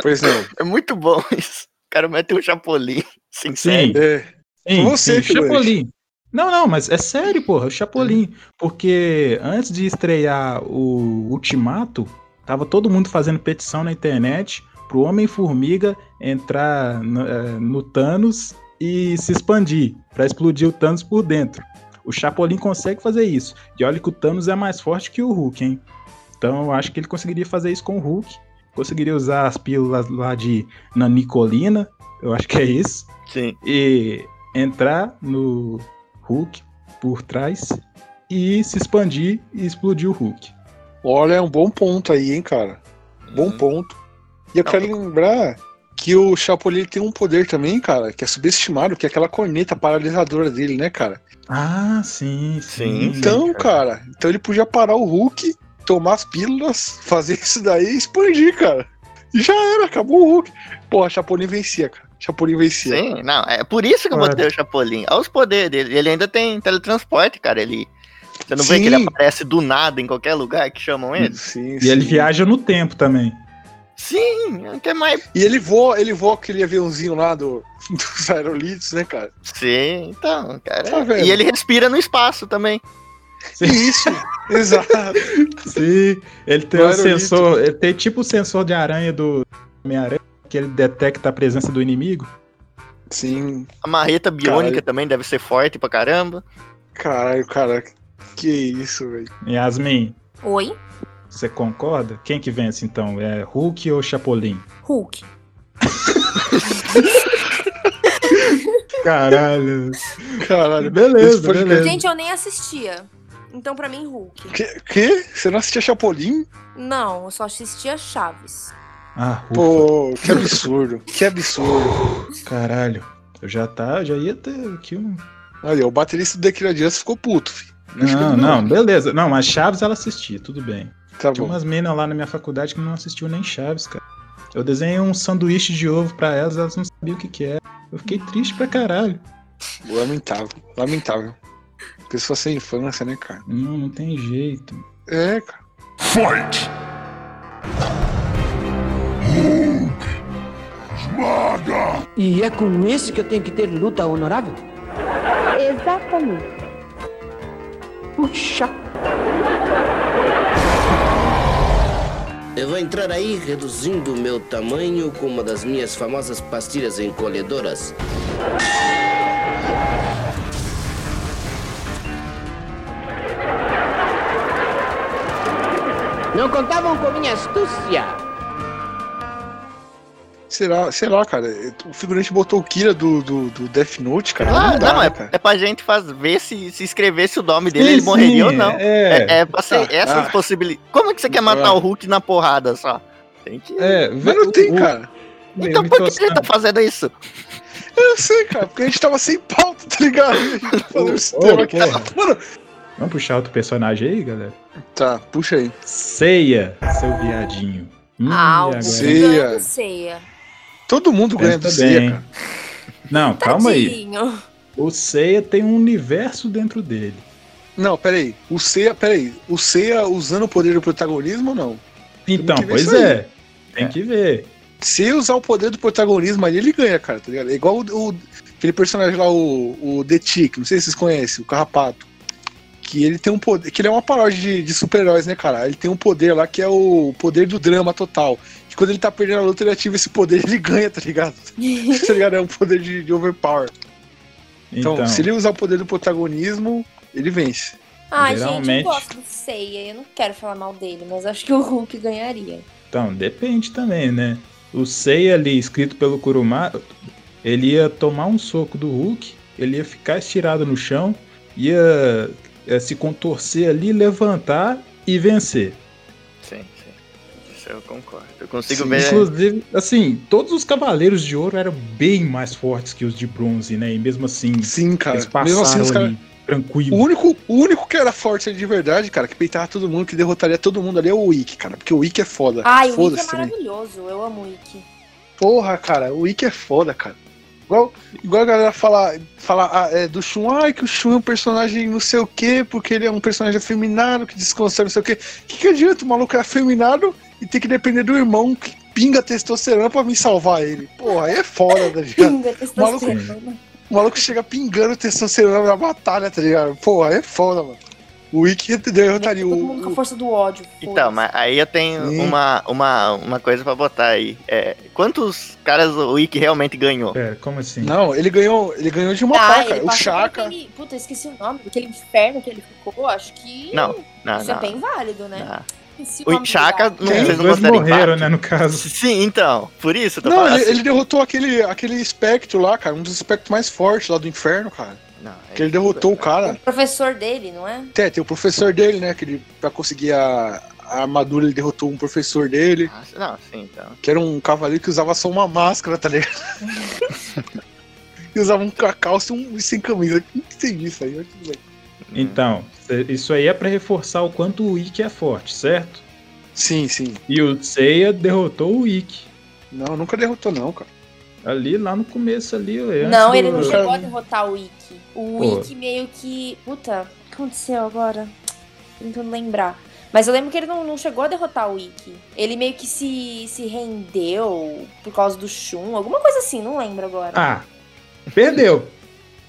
Por exemplo. É muito bom isso. O cara mete um chapolim, Sim, sincero. É. sim, Você, sim. Chapolin. Não, não, mas é sério, porra, o Chapolin. Porque antes de estrear o Ultimato, tava todo mundo fazendo petição na internet pro Homem-Formiga entrar no, eh, no Thanos e se expandir, pra explodir o Thanos por dentro. O Chapolin consegue fazer isso. E olha que o Thanos é mais forte que o Hulk, hein? Então eu acho que ele conseguiria fazer isso com o Hulk. Conseguiria usar as pílulas lá de nanicolina, eu acho que é isso Sim. e entrar no Hulk por trás e se expandir e explodir o Hulk. Olha, é um bom ponto aí, hein, cara. Bom Uhum. ponto. E eu Não, quero lembrar que o Chapolin tem um poder também, cara, que é subestimado, que é aquela corneta paralisadora dele, né, cara? Ah, sim, sim. Sim. Então, cara, então ele podia parar o Hulk, tomar as pílulas, fazer isso daí e expandir, cara. E já era, acabou o Hulk. Porra, Chapolin vencia, cara. Chapolin vencia. Sim, não, é por isso que eu botei o Chapolin. Olha os poderes dele. Ele ainda tem teletransporte, cara. Ele. Você não vê Sim. que ele aparece do nada em qualquer lugar que chamam ele? Sim, E ele sim. viaja no tempo também. Sim, que é mais. E ele voa, ele voa aquele aviãozinho lá do, dos aerolitos, né, cara? Sim, então, cara. Tá e ele respira no espaço também. Isso, exato. Sim, ele tem um sensor, ele tem tipo o sensor de aranha do Homem-Aranha, que ele detecta a presença do inimigo. Sim, A marreta biônica Caralho. também deve ser forte pra caramba. caralho, cara. Que isso, velho. Yasmin, Oi? Você concorda? Quem que vence então? É Hulk ou Chapolin? Hulk. Caralho. Caralho. Beleza, beleza. Gente, eu nem assistia. Então, pra mim, Hulk. Que, que? Você não assistia Chapolin? Não, eu só assistia Chaves. Ah, ufa, Pô, que absurdo. que absurdo. caralho. Eu já tá, já ia ter aqui um. Olha, o baterista do The Just ficou puto, filho. Não, não, beleza. Não, mas Chaves ela assistia, tudo bem. Tá Tinha bom. umas meninas lá na minha faculdade que não assistiu nem Chaves, cara. Eu desenhei um sanduíche de ovo pra elas, elas não sabiam o que que era. Eu fiquei triste pra caralho. Lamentável, lamentável. Pessoa sem infância, né, cara? Não, não tem jeito. É, cara. Fight! Esmaga! E é com esse que eu tenho que ter luta honorável? Exatamente. Puxa! Eu vou entrar aí reduzindo o meu tamanho com uma das minhas famosas pastilhas encolhedoras. Não contavam com minha astúcia! Será, sei lá, cara. O figurante botou o Kira do, do, do Death Note, cara. Ah, não, dá, não, é, cara? é pra gente faz, ver se, se escrevesse o nome dele, Sim, ele morreria ou sim, não. É, É, é pra ser Tá, essas ah. possibilidades. Como é que você quer matar Ah. o Hulk na porrada só? Tem que. é, Mas não tem, cara. Então por que ele tá fazendo isso? Eu sei, cara, porque a gente tava sem pauta, tá ligado? A gente tá falando esse tema aqui. Mano, Vamos puxar outro personagem aí, galera? tá, puxa aí. Ceia, seu viadinho. Hum, Ah? Ceia. ceia. Todo mundo ganha Pensa do Ceia, bem. cara. Não, calma aí. O Ceia tem um universo dentro dele. Não, peraí. O Ceia, peraí. O Ceia usando o poder do protagonismo ou não? Então, pois é. Tem É. que ver. Se ele usar o poder do protagonismo ali, ele ganha, cara, tá ligado? É igual o, o- aquele personagem lá, o, o The Tick, não sei se vocês conhecem, o Carrapato. Que ele tem um poder. Que ele é uma paródia de, de super-heróis, né, cara? Ele tem um poder lá que é o poder do drama total. Quando ele tá perdendo a luta, ele ativa esse poder ele ganha, tá ligado? tá ligado? É um poder de, de overpower. Então, Então, se ele usar o poder do protagonismo, ele vence. Ai, gente, eu Geralmente- gosto do Seiya. Eu não quero falar mal dele, mas acho que o Hulk ganharia. então, depende também, né? O Ceia ali, escrito pelo Kuruma, ele ia tomar um soco do Hulk, ele ia ficar estirado no chão, ia, eh, se contorcer ali, levantar e vencer. Isso eu concordo. Eu consigo Sim, ver. Inclusive, assim, todos os cavaleiros de ouro eram bem mais fortes que os de bronze, né? E mesmo assim, Sim, cara. eles Mesmo assim, passaram os caras. ali, tranquilo. O único, o único que era forte de verdade, cara, que peitava todo mundo, que derrotaria todo mundo ali é o Wick, cara. Porque o Wick é foda. Ai, o Wick é Foda-se também. maravilhoso. Eu amo o Wick. Porra, cara, o Wick é foda, cara. Igual, igual a galera fala, fala ah, é, do Shun, ai, que o Shun é um personagem não sei o quê, porque ele é um personagem afeminado, que desconstrói não sei o quê. Que que adianta o maluco é afeminado e tem que depender do irmão que pinga testosterona pra vir salvar ele? Porra, aí é foda, tá ligado? Pinga, testosterona. O maluco chega pingando testosterona na batalha, tá ligado? Porra, aí é foda, mano. O Wick derrotaria Todo mundo com a o. o- força do ódio. Então, mas aí eu tenho Sim. uma, uma, uma coisa pra botar aí. É, quantos caras o Wiki realmente ganhou? Pera, como assim? Não, ele ganhou, ele ganhou de uma Ah. O Chaka. aquele- Puta, eu esqueci o nome. Aquele inferno que ele ficou, acho que. Não, Não, Isso é não. bem válido, né? não. O Chaka não É, um dois roteiro morreram, né, no caso. Sim, então. Por isso, eu tô Não, falando ele, assim. ele derrotou aquele, aquele espectro lá, cara. Um dos espectros mais fortes lá do inferno, cara. Não, Que ele derrotou o O cara. professor dele, não é? Até, tem o professor dele, né? Que ele, pra conseguir a, a armadura, ele derrotou um professor dele. Ah, Não, sim, então. Que era um cavaleiro que usava só uma máscara, tá ligado? e usava um calça e um sem camisa. Não entendi isso aí. bem. Então, isso aí é pra reforçar o quanto o Ikki é forte, certo? Sim, sim. E o Seiya derrotou o Ikki. Não, nunca derrotou, não, cara. Ali, lá no começo ali. antes Não, ele não do- chegou a derrotar o Ikki. O Pô. Ikki meio que. Puta, o que aconteceu agora? Tentando lembrar. Mas eu lembro que ele não, não chegou a derrotar o Ikki. Ele meio que se, se rendeu por causa do Shun, alguma coisa assim, não lembro agora. Ah, perdeu.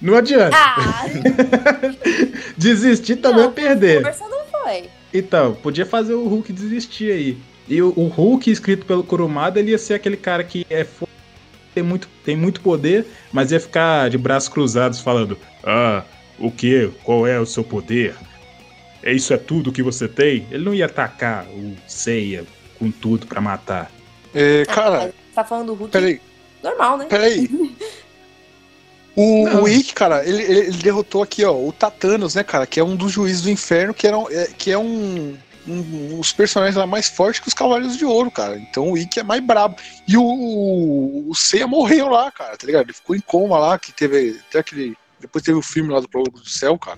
Não adianta. Ah, Desistir também é não, perder. força não foi. Então, podia fazer o Hulk desistir aí. E o, o Hulk, escrito pelo Kurumada, ele ia ser aquele cara que é tem muito, tem muito poder, mas ia ficar de braços cruzados falando: Ah, o que? Qual é o seu poder? É isso é tudo que você tem? Ele não ia atacar o Seiya com tudo pra matar. É, Ah, cara, você tá falando do Hulk peraí. normal, né? Peraí. O, Não. o Ikki, cara, ele, ele, derrotou aqui, ó, o Tatanos, né, cara, que é um dos juízes do inferno, que, era, é, que é um, um dos personagens lá mais fortes que os Cavaleiros de Ouro, cara. Então o Ikki é mais brabo. E o, o, o Seiya morreu lá, cara, tá ligado? Ele ficou em coma lá, que teve até aquele... Depois teve o filme lá do Prólogo do Céu, cara.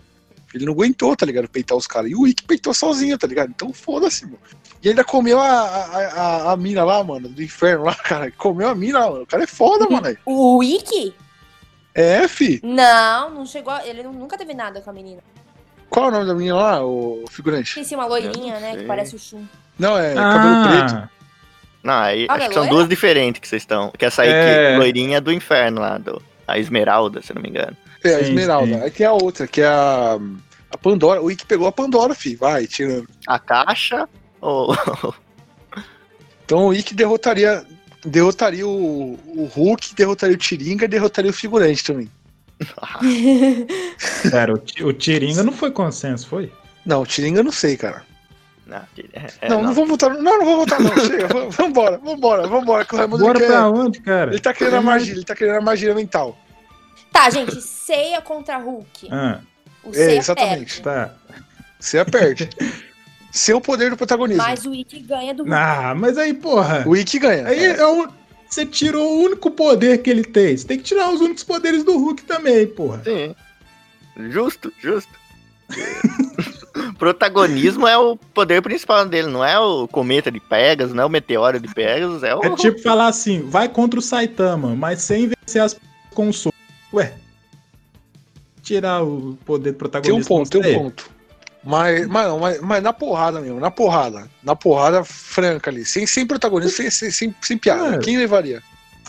Ele não aguentou, tá ligado? Peitar os caras. E o Wick peitou sozinho, tá ligado? Então foda-se, mano. E ainda comeu a, a, a, a mina lá, mano, do inferno lá, cara. Comeu a mina, mano. O cara é foda, mano. O Wiki? É, fi. Não, não chegou. Ele nu- nunca teve nada com a menina. Qual é o nome da menina lá, o figurante? Tem sim uma loirinha, né? Que parece o Shun. Não, é Ah, cabelo preto. Não, aí Ah, acho é que são duas diferentes que vocês estão. Que essa aí É. que loirinha é do inferno lá, do, a Esmeralda, se não me engano. É, a Sim, Esmeralda. sim. Aí tem a outra, que é a. A Pandora. O Wick pegou a Pandora, fi. Vai, tirando. A caixa ou. Então o Wick derrotaria. Derrotaria o, o Hulk, derrotaria o Tiringa e derrotaria o figurante também. Cara, o, o Tiringa não foi consenso, foi? Não, o Tiringa eu não sei, cara. não, é- é, não, não, vou votar. Não, não vou votar, não. Chega, vamos- vambora, vambora, vambora. Que o Raimundo Bora ele quer- pra onde, cara? Ele tá querendo a magia, ele tá querendo a magia mental. Tá, gente, Ceia contra Hulk. Ah, O É, Ceia exatamente. perde. tá. Você perde. Seu poder do protagonismo. Mas o Wiki ganha do Hulk. Ah, mas aí, porra. O Wick ganha. Aí é o- você tirou o único poder que ele tem. Você tem que tirar os únicos poderes do Hulk também, porra. Sim. Justo, justo. Protagonismo é o poder principal dele, não é o cometa de Pegasus, não é o meteoro de Pegasus, é o. É tipo falar assim, vai contra o Saitama, mas sem vencer as com o soco. Ué. Tirar o poder do Tem protagonista. um ponto, tem um ponto. Mas, mas, não, mas, mas na porrada mesmo, na porrada. Na porrada franca ali. Sem, sem protagonismo, sem, sem, sem, sem piada. É. Quem levaria?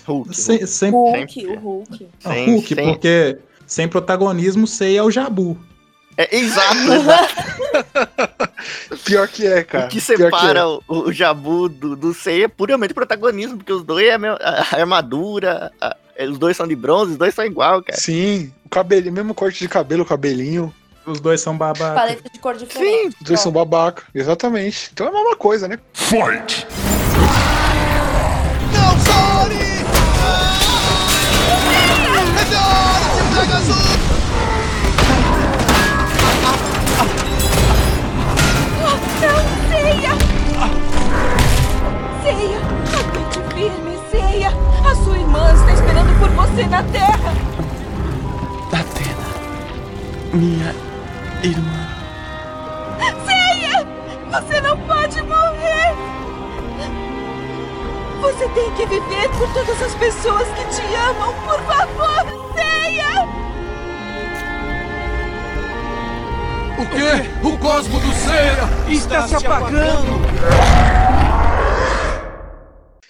Hulk. Sem, sem, Hulk, o Hulk. Ah, Hulk, sem- porque sem protagonismo, sei é o Jabu. É, exato. Pior que é, cara. o que separa é. o, o Jabu do, do Sei é puramente protagonismo, porque os dois é a, mesma- a armadura, a- é, os dois são de bronze, os dois são igual, cara. Sim, o cabelinho, mesmo corte de cabelo, o cabelinho. Os dois são babaca. Paleta de cor diferente. Os dois são babaca. Exatamente. Então é a mesma coisa, né? Fight! Não, Ceia! Ceia, aguente firme, Ceia! A sua irmã está esperando por você na Terra! Atena, minha irmã. Ceia! Você não pode morrer! Você tem que viver por todas as pessoas que te amam, por favor, Ceia! O quê? O cosmo do Ceia está se apagando!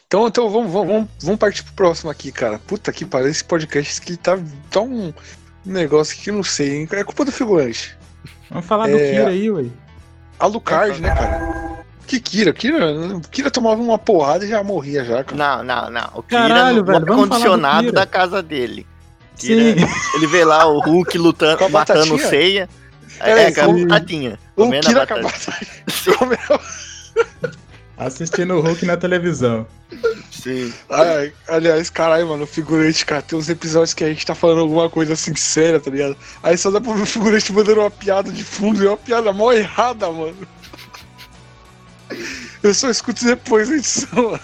Então, então vamos, vamos, vamos, partir pro próximo aqui, cara. Puta que pariu, esse podcast que tá, tá um negócio que eu não sei, hein? É culpa do figurante. Vamos falar do É. Kira aí, ué. Alucard, né, cara? Que Kira? Kira, Kira tomava uma porrada e já morria já, cara. Não, não, não. O Kira Caralho, no, velho, no vamos falar do ar-condicionado Kira. da casa dele. Sim. Kira, ele vê lá o Hulk Com lutando, a matando batatinha? ceia. Peraí, É, com a sim. batatinha. O a Kira batata. acabou comendo. Assistindo o Hulk na televisão. Sim. Ai, aliás, caralho, mano, o figurante, cara, tem uns episódios que a gente tá falando alguma coisa assim séria, tá ligado? Aí só dá pra ver o figurante mandando uma piada de fundo, e é uma piada mó errada, mano. Eu só escuto depois da edição.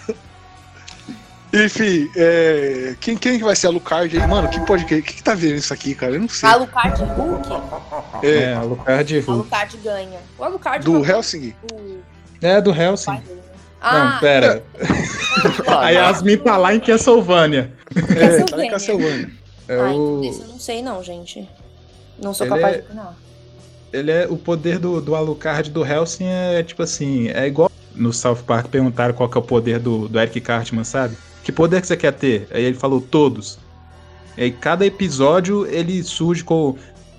Enfim, é, quem, quem que vai ser a Lucard aí? Mano, quem pode. O que, que tá vendo isso aqui, cara? Eu não sei. Alucard Hulk? É, É, Alucard e Hulk. Alucard ganha. O Alucard do Helsing? o É, do Helsing. Ah, Não, pera. Ah, A Yasmin tá lá em Castlevania. É, tá em Castlevania. É Ai, o... esse eu não sei não, gente. Não sou Ele capaz é- de opinar. Ele é o poder do, do Alucard do Helsing é tipo assim, é igual no South Park perguntaram qual que é o poder do, do Eric Cartman, sabe? Que poder que você quer ter? Aí ele falou todos. E aí cada episódio ele surge com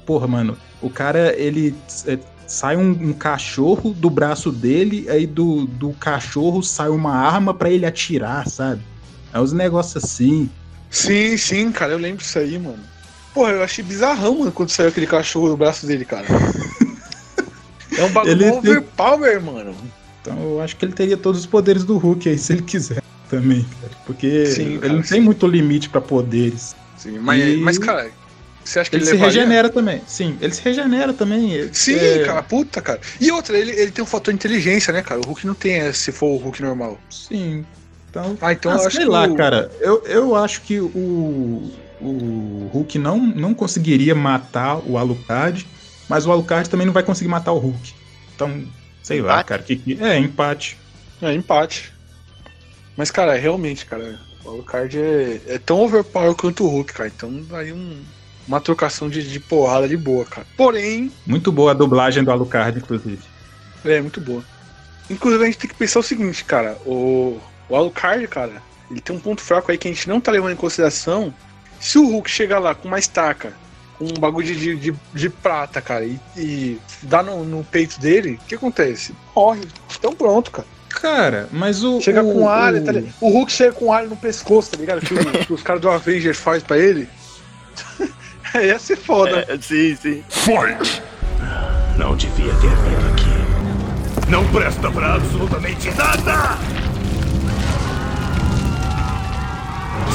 porra, mano, o cara ele é, sai um, um cachorro do braço dele, aí do, do cachorro sai uma arma pra ele atirar, sabe? É uns negócios assim. Sim, sim, cara, eu lembro disso aí, mano. Porra, eu achei bizarrão, mano, quando saiu aquele cachorro do braço dele, cara. É um bagulho Ele tem- overpower, mano. Então eu acho que ele teria todos os poderes do Hulk aí, se ele quiser também, cara. Porque Sim, ele cara, não tem sim. muito limite pra poderes. Sim, mas, E- mas, cara, você acha que Ele, ele, se levaria? regenera também. Sim, ele se regenera também. Ele- Sim, é, cara, puta, cara. E outra, ele, ele tem um fator inteligência, né, cara? O Hulk não tem, se for o Hulk normal. Sim. Então, Ah, então ah, eu acho sei que lá, o- cara. Eu, eu acho que o, o Hulk não, não conseguiria matar o Alucard. mas o Alucard também não vai conseguir matar o Hulk. Então, sei lá, Empate? cara. Que, que- é, empate. É empate. Mas, cara, realmente, cara, o Alucard é, é tão overpower quanto o Hulk, cara. Então, aí um, uma trocação de, de porrada de boa, cara. Porém, Muito boa a dublagem do Alucard, inclusive. é muito boa. Inclusive, a gente tem que pensar o seguinte, cara. O, o Alucard, cara, ele tem um ponto fraco aí que a gente não tá levando em consideração. Se o Hulk chegar lá com uma estaca, com um bagulho de, de, de, prata, cara, e, e dá no, no peito dele, o que acontece? Morre. Então pronto, cara. Cara, mas o. Chega o, com alho, o- tá ligado? O Hulk chega com alho no pescoço, tá ligado? Que, o- que os caras do Avengers faz pra ele. É, Ia ser foda. É, sim, sim. Fight! Não devia ter vindo aqui. Não presta pra absolutamente nada!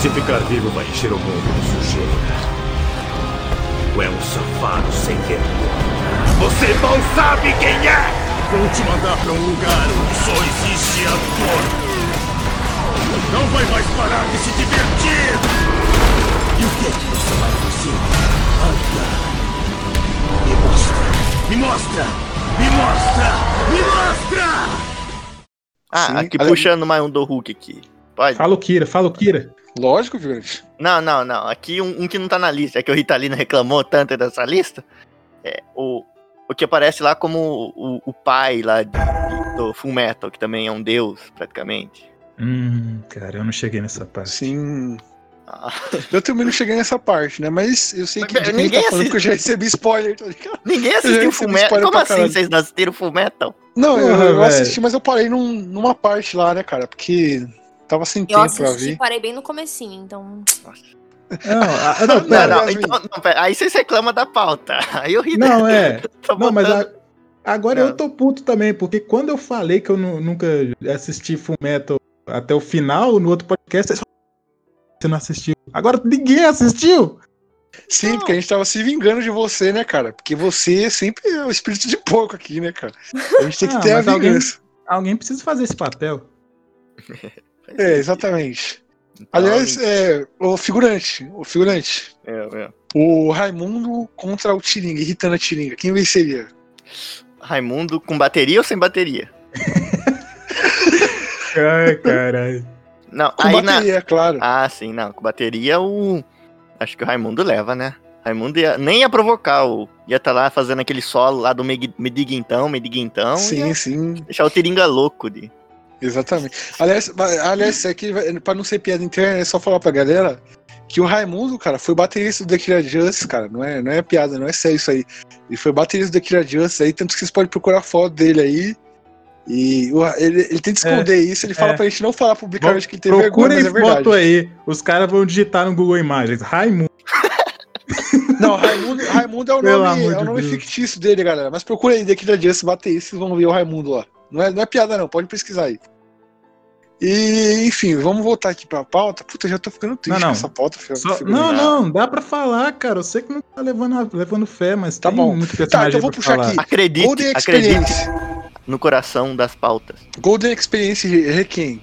Se ficar vivo, vai encher o mundo de sujeira. Tu é um safado sem vergonha. Você mal sabe quem é! Vou te mandar pra um lugar onde só existe a dor. Não vai mais parar de se divertir! E o que é que você vai fazer? Anda! Me mostra! Me mostra! Me mostra! Me mostra! Ah, Sim, aqui puxando mais um do Hulk aqui. Pode? Fala o Kira, fala o Kira. Lógico, Vigante. Não, não, não. Aqui um, um que não tá na lista, é que o Ritalino reclamou tanto dessa lista. É o, o que aparece lá como o, o pai lá de- de- do Full Metal, que também é um deus, praticamente. Hum, cara, eu não cheguei nessa parte. Sim. Ah, Eu também não cheguei nessa parte, né? Mas eu sei Mas, que quem ninguém tá assiste. que eu já recebi spoiler, tá ninguém assistiu Full Metal. Como pra assim caralho. vocês não assistiram Full Metal? Não, eu, eu assisti, mas eu parei num- numa parte lá, né, cara? Porque tava sem Eu tempo pra assisti, ver. parei bem no comecinho, então. Não, não, Não, pera. não, então, não, pera, aí vocês reclamam da pauta. Aí o Ritalino Não, é. Não, mas botando- a- agora Não. eu tô puto também, porque quando eu falei que eu nu- nunca assisti Full Metal até o final, no outro podcast, vocês você não assistiu. Agora ninguém assistiu! Sim, porque a gente tava se vingando de você, né, cara? Porque você sempre é o espírito de porco aqui, né, cara? A gente tem que Ah, ter a mas alguém- vingança. Alguém precisa fazer esse papel. É, exatamente. Então, Aliás, é, o figurante, o figurante. é, é. O Raimundo contra o Tiringa, irritando a Tiringa. Quem venceria? Raimundo com bateria ou sem bateria? Ai, caralho. Não, Com aí na, bateria, claro. Ah, sim, não. Com bateria, o. Acho que o Raimundo leva, né? Raimundo ia, nem ia provocar, o... ia estar lá fazendo aquele solo lá do Mediguintão, Mediguintão. sim, sim, deixar o Tiringa louco de. exatamente. Aliás, aliás, aqui, vai- pra não ser piada interna, é só falar pra galera que o Raimundo, cara, foi baterista do The Killer Justice, cara. Não é, não é piada, não é sério isso aí. Ele foi baterista do The Killer Justice aí, tanto que vocês podem procurar foto dele aí. E ele, ele tenta esconder isso, ele fala é. pra gente não falar publicamente que ele teve vergonha, Procura mas é verdade. foto aí. Os caras vão digitar no Google Imagens. Raimundo. Não, Raimundo, Raimundo é o Pelo nome, é o nome Deus. fictício dele, galera. Mas procura aí The Killer Justice, bate aí, vocês vão ver o Raimundo lá. Não é, não é piada, não, pode pesquisar aí. E, enfim, vamos voltar aqui pra pauta. Puta, já tô ficando triste Não, não. com essa pauta. filho, Só-. Não, não, dá pra falar, cara. Eu sei que não tá levando, a- levando fé, mas Tá tem bom. muito Tá, então vou puxar falar. aqui. Acredite, Golden acredite Experience. No coração das pautas. Golden Experience Requiem.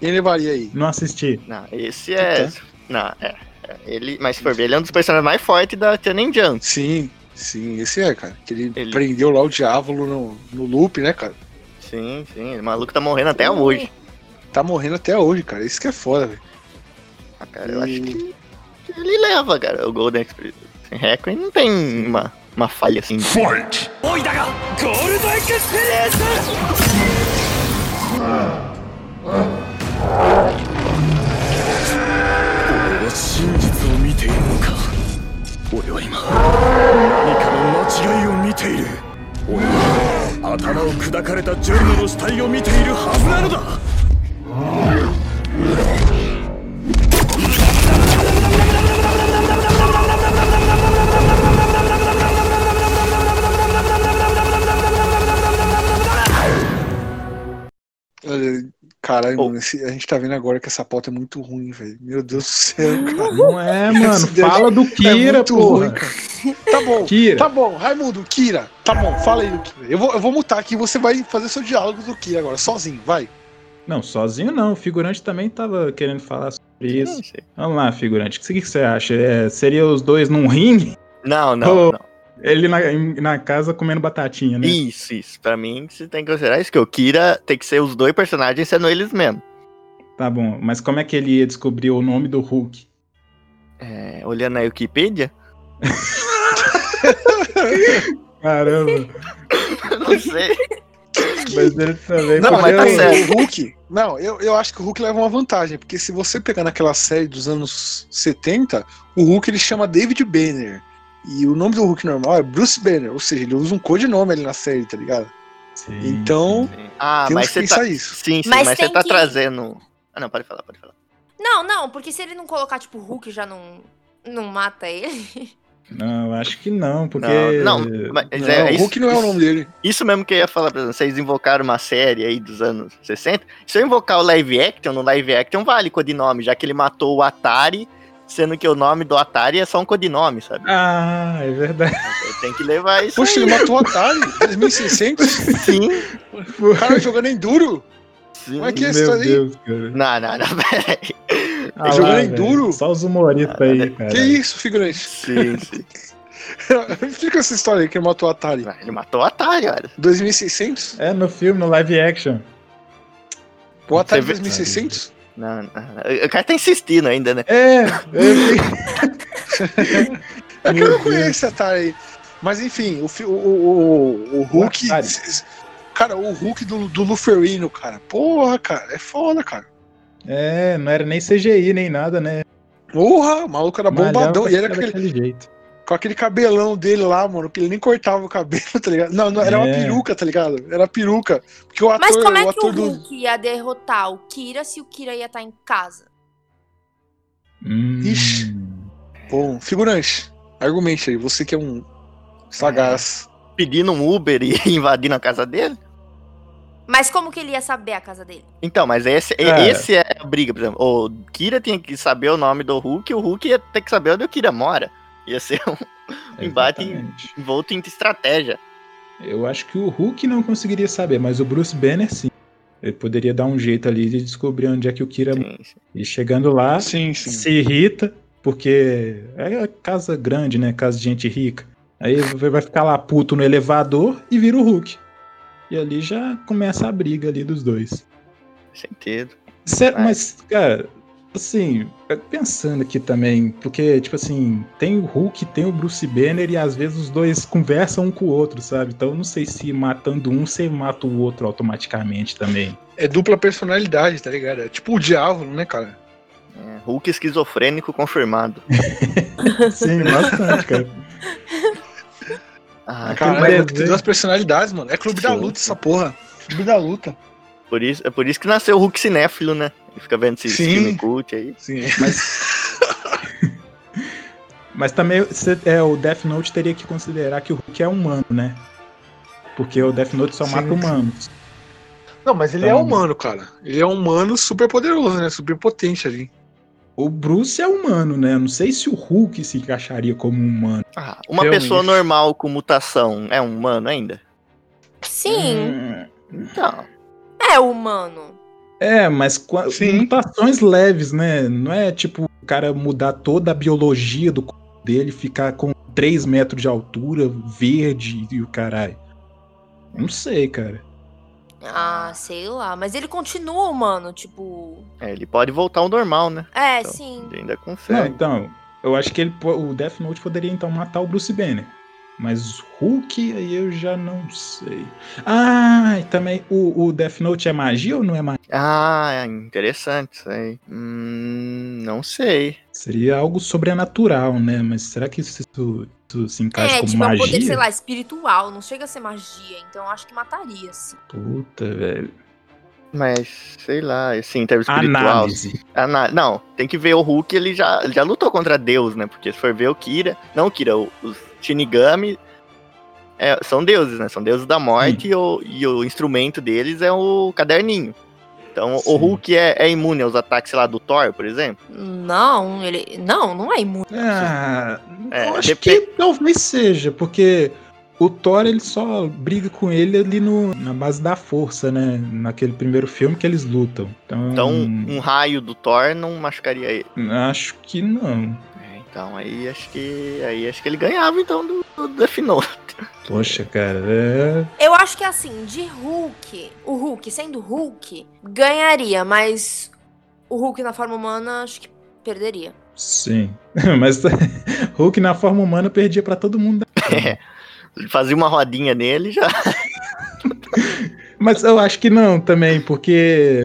Quem levaria aí? Não assisti. Não, esse é. Tá. Não, é. é, Ele, mas se for ver, ele é um dos personagens mais fortes da Shonen Jump. Sim, sim, esse é, cara. Que ele, Ele- prendeu lá o diabo no, no loop, né, cara? Sim, sim. O maluco tá morrendo até hoje. Tá morrendo até hoje, cara. Isso que é foda, velho. Ah, cara, eu acho E- que, que ele leva, cara, o Golden Experience. Requiem não tem uma, uma falha assim. Fight! Caralho, Oh. mano, esse- a gente tá vendo agora que essa pauta é muito ruim, velho. Meu Deus do céu, cara. Não é, mano. Dele Fala do é Kira, muito porra. ruim, cara. Tá bom, Kira. tá bom. Raimundo, Kira, tá bom, fala aí do Kira. Eu vou, eu vou mutar aqui e você vai fazer seu diálogo do Kira agora, sozinho, vai. Não, sozinho não. O figurante também tava querendo falar sobre isso. Vamos lá, figurante. O que, você acha? É, seria os dois num ringue? não, não. Oh. não. Ele na, na casa comendo batatinha, né? Isso, isso. Pra mim, você tem que considerar isso, que o Kira tem que ser os dois personagens sendo eles mesmos. Tá bom, mas como é que ele ia descobrir o nome do Hulk? É, olhando na Wikipedia, Caramba, não sei. mas ele também Não, mas tá mas certo. o Hulk. Não, eu, eu acho que o Hulk leva uma vantagem, porque se você pegar naquela série dos anos 70, o Hulk ele chama David Banner. E o nome do Hulk normal é Bruce Banner, ou seja, ele usa um codinome ali na série, tá ligado? Sim, Então, Ah, temos mas que você pensar tá. isso. Sim, sim, Mas mas, você tá que- trazendo. Ah, não, pode falar, pode falar. Não, não, porque se ele não colocar, tipo, Hulk já não, não mata ele. Não, acho que não, porque. Não, não, mas Não, é, o isso, Hulk não é o nome dele. Isso mesmo que eu ia falar pra vocês. Vocês invocaram uma série aí dos anos 60. Se eu invocar o live action, no live action vale codinome, já que ele matou o Atari, sendo que o nome do Atari é só um codinome, sabe? Ah, é verdade. Tem que levar isso. Poxa, aí. ele matou o Atari, 2600, Sim, o cara jogando enduro. sim. Como é que é história aí? Deus, cara. Não, não, não, peraí. Ah, jogando lá, em velho. duro? Só os humoristas aí, cara. Que isso, figurante? Sim, sim. Explica essa história aí que ele matou o Atari. Ah, Ele matou o Atari, olha. 2600? É no filme, no live action. O Atari Você vê- 2600? Não, não. O cara tá insistindo ainda, né? É, eu É que eu não conheço esse Atari aí. Mas enfim, o, o, o, o Hulk. Cara, o Hulk do, do Luferino, cara. Porra, cara, é foda, cara. É, não era nem CGI, nem nada, né? Porra, o maluco era bombadão. E era daquele aquele, jeito. Com aquele cabelão dele lá, mano, que ele nem cortava o cabelo, tá ligado? Não, não era uma É. peruca, tá ligado? Era peruca. Porque o ator, Mas como é o que o ator do. Hulk ia derrotar o Kira se o Kira ia estar em casa? Hum. Ixi. Bom, figurante, argumente aí, você que é um sagaz. Pedindo um Uber e invadindo a casa dele. Mas como que ele ia saber a casa dele? Então, mas esse, Cara. esse é a briga, por exemplo. O Kira tinha que saber o nome do Hulk e o Hulk ia ter que saber onde o Kira mora. Ia ser um embate Exatamente. envolto em estratégia. Eu acho que o Hulk não conseguiria saber, mas o Bruce Banner sim. Ele poderia dar um jeito ali de descobrir onde é que o Kira. Sim, sim. E chegando lá, Sim, sim. se irrita, porque é casa grande, né? Casa de gente rica. Aí vai ficar lá puto no elevador e vira o Hulk. E ali já começa a briga ali dos dois. Sentido. Vai. mas, cara, assim, pensando aqui também, porque, tipo assim, tem o Hulk, tem o Bruce Banner e às vezes os dois conversam um com o outro, sabe? Então eu não sei se matando um, você mata o outro automaticamente também. É dupla personalidade, tá ligado? É tipo o diabo, né, cara? É, Hulk esquizofrênico confirmado. Sim, bastante, cara. Ah, Cara, é tem duas personalidades, mano. É clube da Sim. luta essa porra. Clube da luta. por isso, é por isso que nasceu o Hulk cinéfilo, né? Ele fica vendo esses Sim. filme cult aí. Sim. Mas também cê- é, o Death Note teria que considerar que o Hulk é humano, né? Porque o Death Note só Sim, mata sim. humanos. Não, mas ele é Então- humano, cara. Ele é humano super poderoso, né? Super potente ali. O Bruce é humano, né? Eu não sei se o Hulk se encaixaria como um humano. Ah, uma Realmente. pessoa normal com mutação é um humano ainda? Sim, Hum, Então. é humano. É, mas com a- Sim. mutações leves, né? Não é tipo o cara mudar toda a biologia do corpo dele, ficar com 3 metros de altura, verde e o caralho. Não sei, cara. Ah, sei lá. Mas ele continua humano, tipo. É, ele pode voltar ao normal, né? É, Então, sim. Ele ainda Não, consegue. então, eu acho que ele, o Death Note poderia então matar o Bruce Banner. Mas Hulk, aí eu já não sei. Ah, e também o, o Death Note é magia ou não é magia? Ah, interessante isso aí. Hum, não sei. Seria algo sobrenatural, né? Mas será que isso, isso se encaixa É, como tipo, é um magia? poder, sei lá, espiritual. Não chega a ser magia. Então eu acho que mataria, sim. Puta, velho. Mas, sei lá, assim, em termos espiritual. Análise. Ana- Não, tem que ver o Hulk, ele já, ele já lutou contra Deus, né? Porque se for ver o Kira. Não o Kira, os Shinigami é, são deuses, né? São deuses da morte e o, e o instrumento deles é o caderninho. Então Sim. o Hulk é, é imune aos ataques, sei lá, do Thor, por exemplo. Não, ele. Não, não é imune. Ah, É, eu acho que talvez seja, porque o Thor ele só briga com ele ali no, na base da força, né? Naquele primeiro filme que eles lutam. Então, Então um raio do Thor não machucaria ele. acho que não. Então aí acho que. Aí acho que ele ganhava então do, do Death Note. Poxa, cara, é. Eu acho que assim, de Hulk, o Hulk sendo Hulk, ganharia, mas o Hulk na forma humana acho que perderia. Sim. Mas Hulk na forma humana perdia pra todo mundo. É. Fazia uma rodinha nele já. Mas eu acho que não também, porque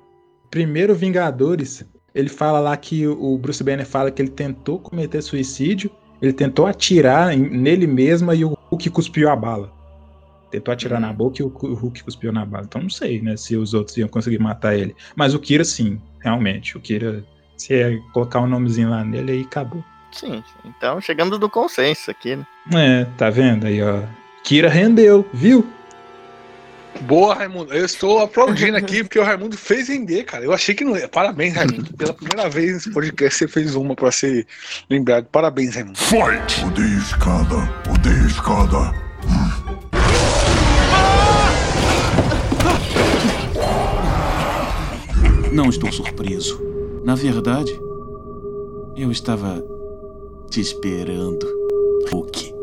primeiro Vingadores, ele fala lá que o Bruce Banner fala que ele tentou cometer suicídio, ele tentou atirar nele mesmo e o Hulk cuspiu a bala. Tentou atirar na boca e o o Hulk cuspiu na bala. Então não sei, né, se os outros iam conseguir matar ele. Mas o Kira sim, realmente. O Kira, se é colocar um nomezinho lá nele, aí acabou. Sim, então chegamos do consenso aqui, né? É, tá vendo aí, ó. Kira rendeu, viu? Boa, Raimundo. Eu estou aplaudindo aqui porque o Raimundo fez render, cara. Eu achei que não ia. Parabéns, Raimundo. Pela primeira vez nesse podcast você fez uma pra ser lembrado. Parabéns, Raimundo. Fight! Odeio escada, odeio escada. Não estou surpreso. Na verdade, eu estava te esperando, Hulk.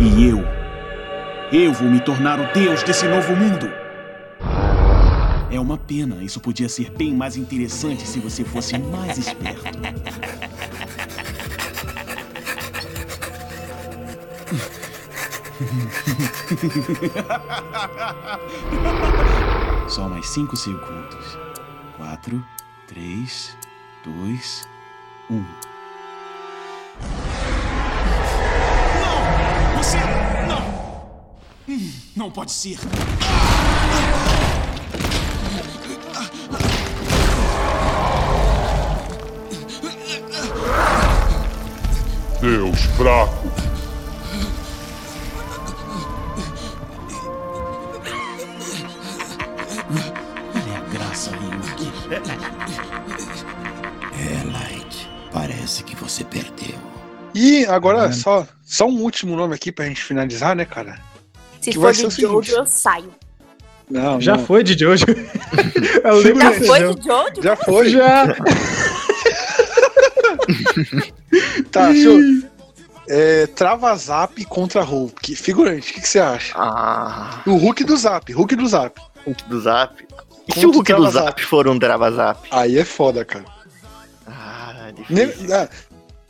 E eu, eu vou me tornar o deus desse novo mundo. É uma pena, isso podia ser bem mais interessante se você fosse mais esperto. Só mais cinco segundos. Quatro, três, dois, um. Não pode ser! Deus fraco. Olha a graça, Ryuki. É, Light. Parece que você perdeu. E agora, só, só um último nome aqui pra gente finalizar, né, cara? Se Que for de. Jojo, eu saio. Não, Já não. foi de Jojo. Eu lembro Já foi jogo. de Jojo? Já foi. Já. Tá, senhor. É, trava Zap contra Hulk. Figurante, o que, que você acha? Ah, O Hulk do Zap, Hulk do Zap. Hulk do Zap. E se o Hulk o do Trava Zap for um Drava Zap? Aí é foda, cara. Ah, Ne difícil. ah,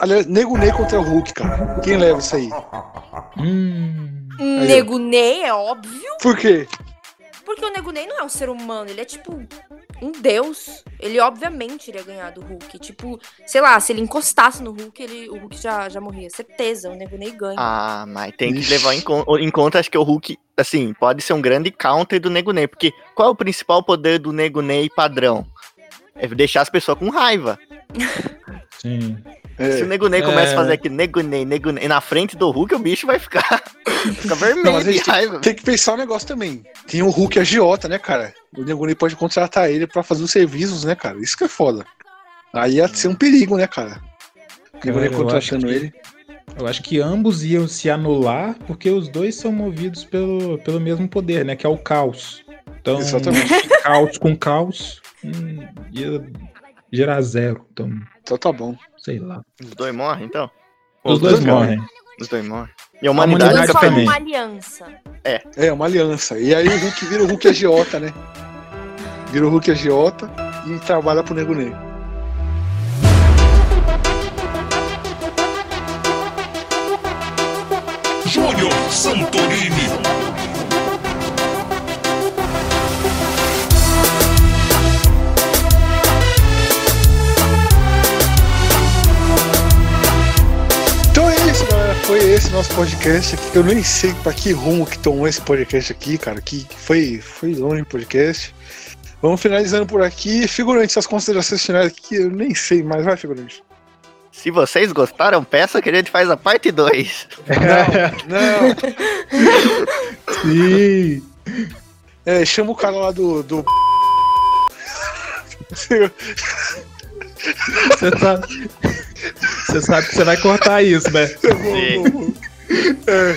aliás, Nego Ney contra o Hulk, cara. Quem leva isso aí? Hum. Aí. Nego Ney é óbvio. Por quê? Porque o Nego Ney não é um ser humano, ele é tipo um deus. Ele obviamente iria ganhar do Hulk. Tipo, sei lá, se ele encostasse no Hulk, ele, o Hulk já, já morria. Certeza, o Nego Ney ganha. Ah, mas tem que levar em, em conta, acho que o Hulk, assim, pode ser um grande counter do Nego Ney, porque qual é o principal poder do Nego Ney padrão? É deixar as pessoas com raiva. Sim. É. Se o Nego Ney começa É. a fazer aquele Nego Ney, Nego Ney na frente do Hulk, o bicho vai ficar, fica vermelho Não, de raiva. tem que pensar um negócio também. Tem o Hulk agiota, né, cara? O Nego Ney pode contratar ele pra fazer os serviços, né, cara? Isso que é foda. Aí ia ser um perigo, né, cara? O eu contratando que- ele. Eu acho que ambos iam se anular porque os dois são movidos pelo, pelo mesmo poder, né? Que é o caos. Então, Exatamente. caos com caos hum, ia gerar zero. Então, Então tá bom. Sei lá. Os dois morrem, então? Os dois caem. morrem. Os dois morrem. E a humanidade, humanidade Eles fica uma aliança. É, uma aliança. E aí o Hulk vira o Hulk agiota, né? Vira o Hulk agiota e trabalha pro Nego Ney. Júnior Santorini. Foi esse nosso podcast aqui. Eu nem sei pra que rumo que tomou esse podcast aqui, cara. Que foi, foi longe o podcast. Vamos finalizando por aqui. Figurante, suas considerações finais aqui, eu nem sei mais. Vai, figurante. Se vocês gostaram, peça que a gente faz a parte 2. Não, Sim. é, chama o cara lá do. do... Você sabe, você sabe que você vai cortar isso, né? É,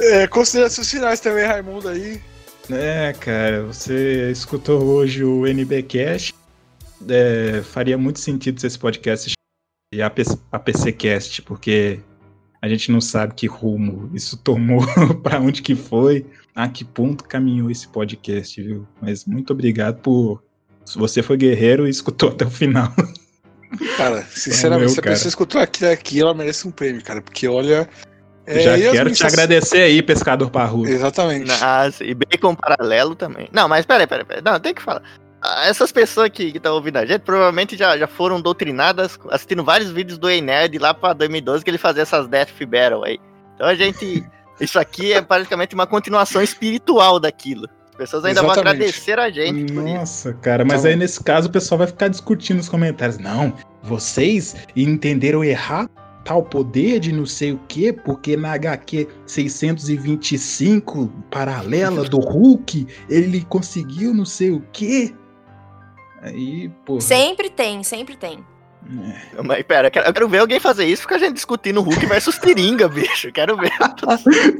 é, considerações finais também, Raimundo aí. É, cara, você escutou hoje o NBcast. É, faria muito sentido se esse podcast se a, PC, a PCcast, porque a gente não sabe que rumo isso tomou, para onde que foi, a que ponto caminhou esse podcast, viu? Mas muito obrigado por. Se você foi guerreiro e escutou até o final. Cara, sinceramente, se a pessoa escutou aqui, aqui, ela merece um prêmio, cara. Porque olha. é, Já quero minhas- te agradecer aí, pescador parrudo. Exatamente. Nossa, e bacon paralelo também. Não, mas peraí, peraí, peraí. Não, tem que falar. Ah, Essas pessoas que estão ouvindo a gente provavelmente já, já foram doutrinadas assistindo vários vídeos do Enerd lá pra 2012 que ele fazia essas Death Battle aí. Então a gente. Isso aqui é praticamente uma continuação espiritual daquilo. As pessoas ainda vão Exatamente. agradecer a gente. Nossa, cara, mas Tá aí nesse caso o pessoal vai ficar discutindo nos comentários. Não, vocês entenderam errado tal poder de não sei o quê, porque na HQ 625, paralela do Hulk, ele conseguiu não sei o quê. Aí, pô. Sempre tem, sempre tem. Mas pera, eu quero, eu quero ver alguém fazer isso, fica a gente discutindo Hulk versus Tiringa, bicho. Quero ver.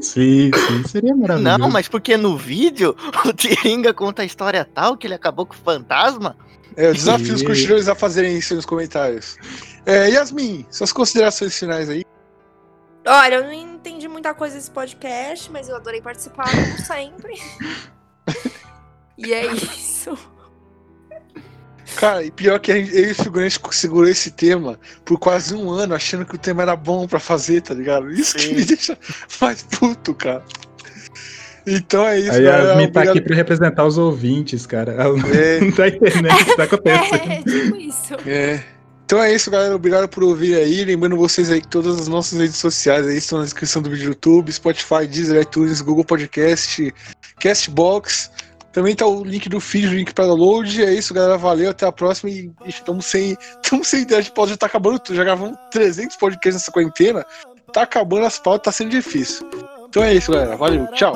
Sim, sim, seria maravilhoso. Não, mas porque no vídeo o Tiringa conta a história tal que ele acabou com o fantasma. É, eu desafio os E- curtidores a fazerem isso nos comentários. É, Yasmin, suas considerações finais aí. Olha, eu não entendi muita coisa desse podcast, mas eu adorei participar, como sempre. e é isso. Cara, e pior que a gente, eu e o figurante segurou esse tema por quase um ano, achando que o tema era bom pra fazer, tá ligado? Isso que Sim. me deixa mais puto, cara. Então é isso, Aí a galera. Yasmin tá aqui pra representar os ouvintes, cara. Ela não, É. não tá entendendo o que tá acontecendo. É, tipo isso. É. Então é isso, galera. Obrigado por ouvir aí. Lembrando vocês aí que todas as nossas redes sociais aí estão na descrição do vídeo do YouTube, Spotify, Deezer, iTunes, Google Podcast, Castbox. Também tá o link do feed, o link para download. É isso, galera. Valeu, até a próxima. E estamos sem, estamos sem ideia de pauta. Já tá acabando tudo. Já gravamos 300 podcasts nessa quarentena. Tá acabando as pautas, tá sendo difícil. Então é isso, galera. Valeu, tchau.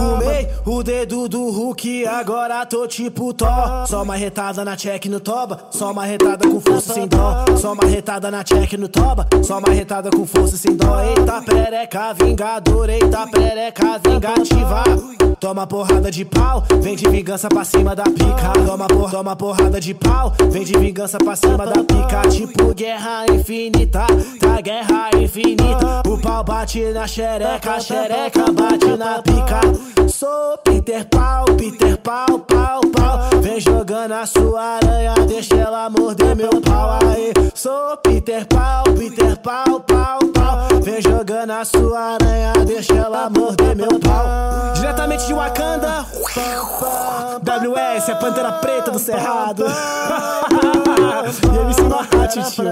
Fumei o dedo do Hulk, agora tô tipo Thor. Só uma retada na check no toba, só uma retada com força sem dó. Só uma retada na check no toba, só uma retada com força sem dó. Eita perereca vingador, eita perereca vingativa. Toma porrada de pau, vem de vingança pra cima da pica. Toma, por, toma porrada de pau, vem de vingança pra cima da pica. Tipo guerra infinita, tá guerra infinita. O pau bate na xereca, a xereca bate na pica. Sou Peter Pau, Peter Pau, pau, pau. Vem jogando a sua aranha, deixa ela morder meu pau. Aí, sou Peter Pau, Peter Pau, pau, pau. Vem jogando a sua aranha, deixa ela morder meu pau. Diretamente de Wakanda, WS, a Pantera Preta do Cerrado. e ele se tio.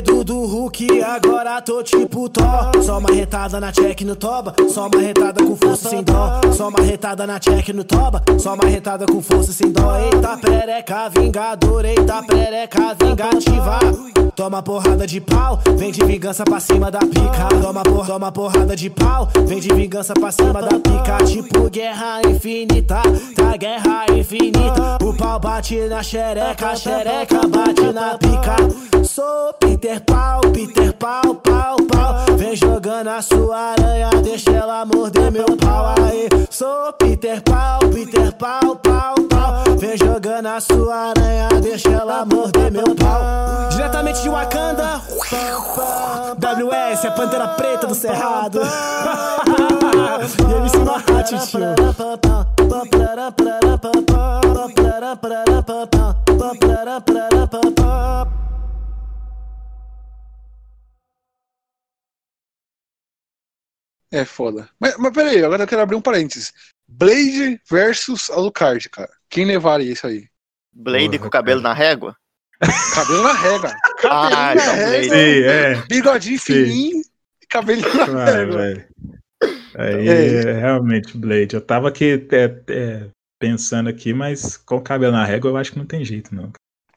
Dedo do Hulk, agora tô tipo Thor. Só uma retada na check no toba, só uma retada com força sem dó. Só uma retada na check no toba, só uma retada com força sem dó. Eita perereca vingador, eita perereca vingativa. Toma porrada de pau, vem de vingança pra cima da pica. Toma, por, toma porrada de pau, vem de vingança pra cima da pica. Tipo guerra infinita, tá guerra infinita. O pau bate na xereca, xereca bate na pica. Sou Peter Pau, Peter Pau, pau, pau. Vem jogando a sua aranha, deixa ela morder meu pau. Aí, sou Peter Pau, Peter Pau, pau, pau. Vem jogando a sua aranha, deixa ela morder meu pau. Diretamente de Wakanda, WS, a Pantera Preta do Cerrado. e ele se mata, tio. É foda. Mas, mas peraí, agora eu quero abrir um parênteses. Blade versus Alucard, cara. Quem levaria isso aí? Blade Porra, com o cabelo na régua? Cabelo na régua. Ah, Cabelinho na régua. Blade. Sim, é. Bigodinho Sim. fininho e cabelinho na Ah, régua. velho. Aí, É. realmente, Blade. Eu tava aqui é, é, pensando aqui, mas com o cabelo na régua eu acho que não tem jeito, não.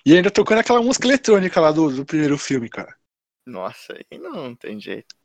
E ainda tocando aquela música eletrônica lá do, do primeiro filme, cara. Nossa, aí não tem jeito.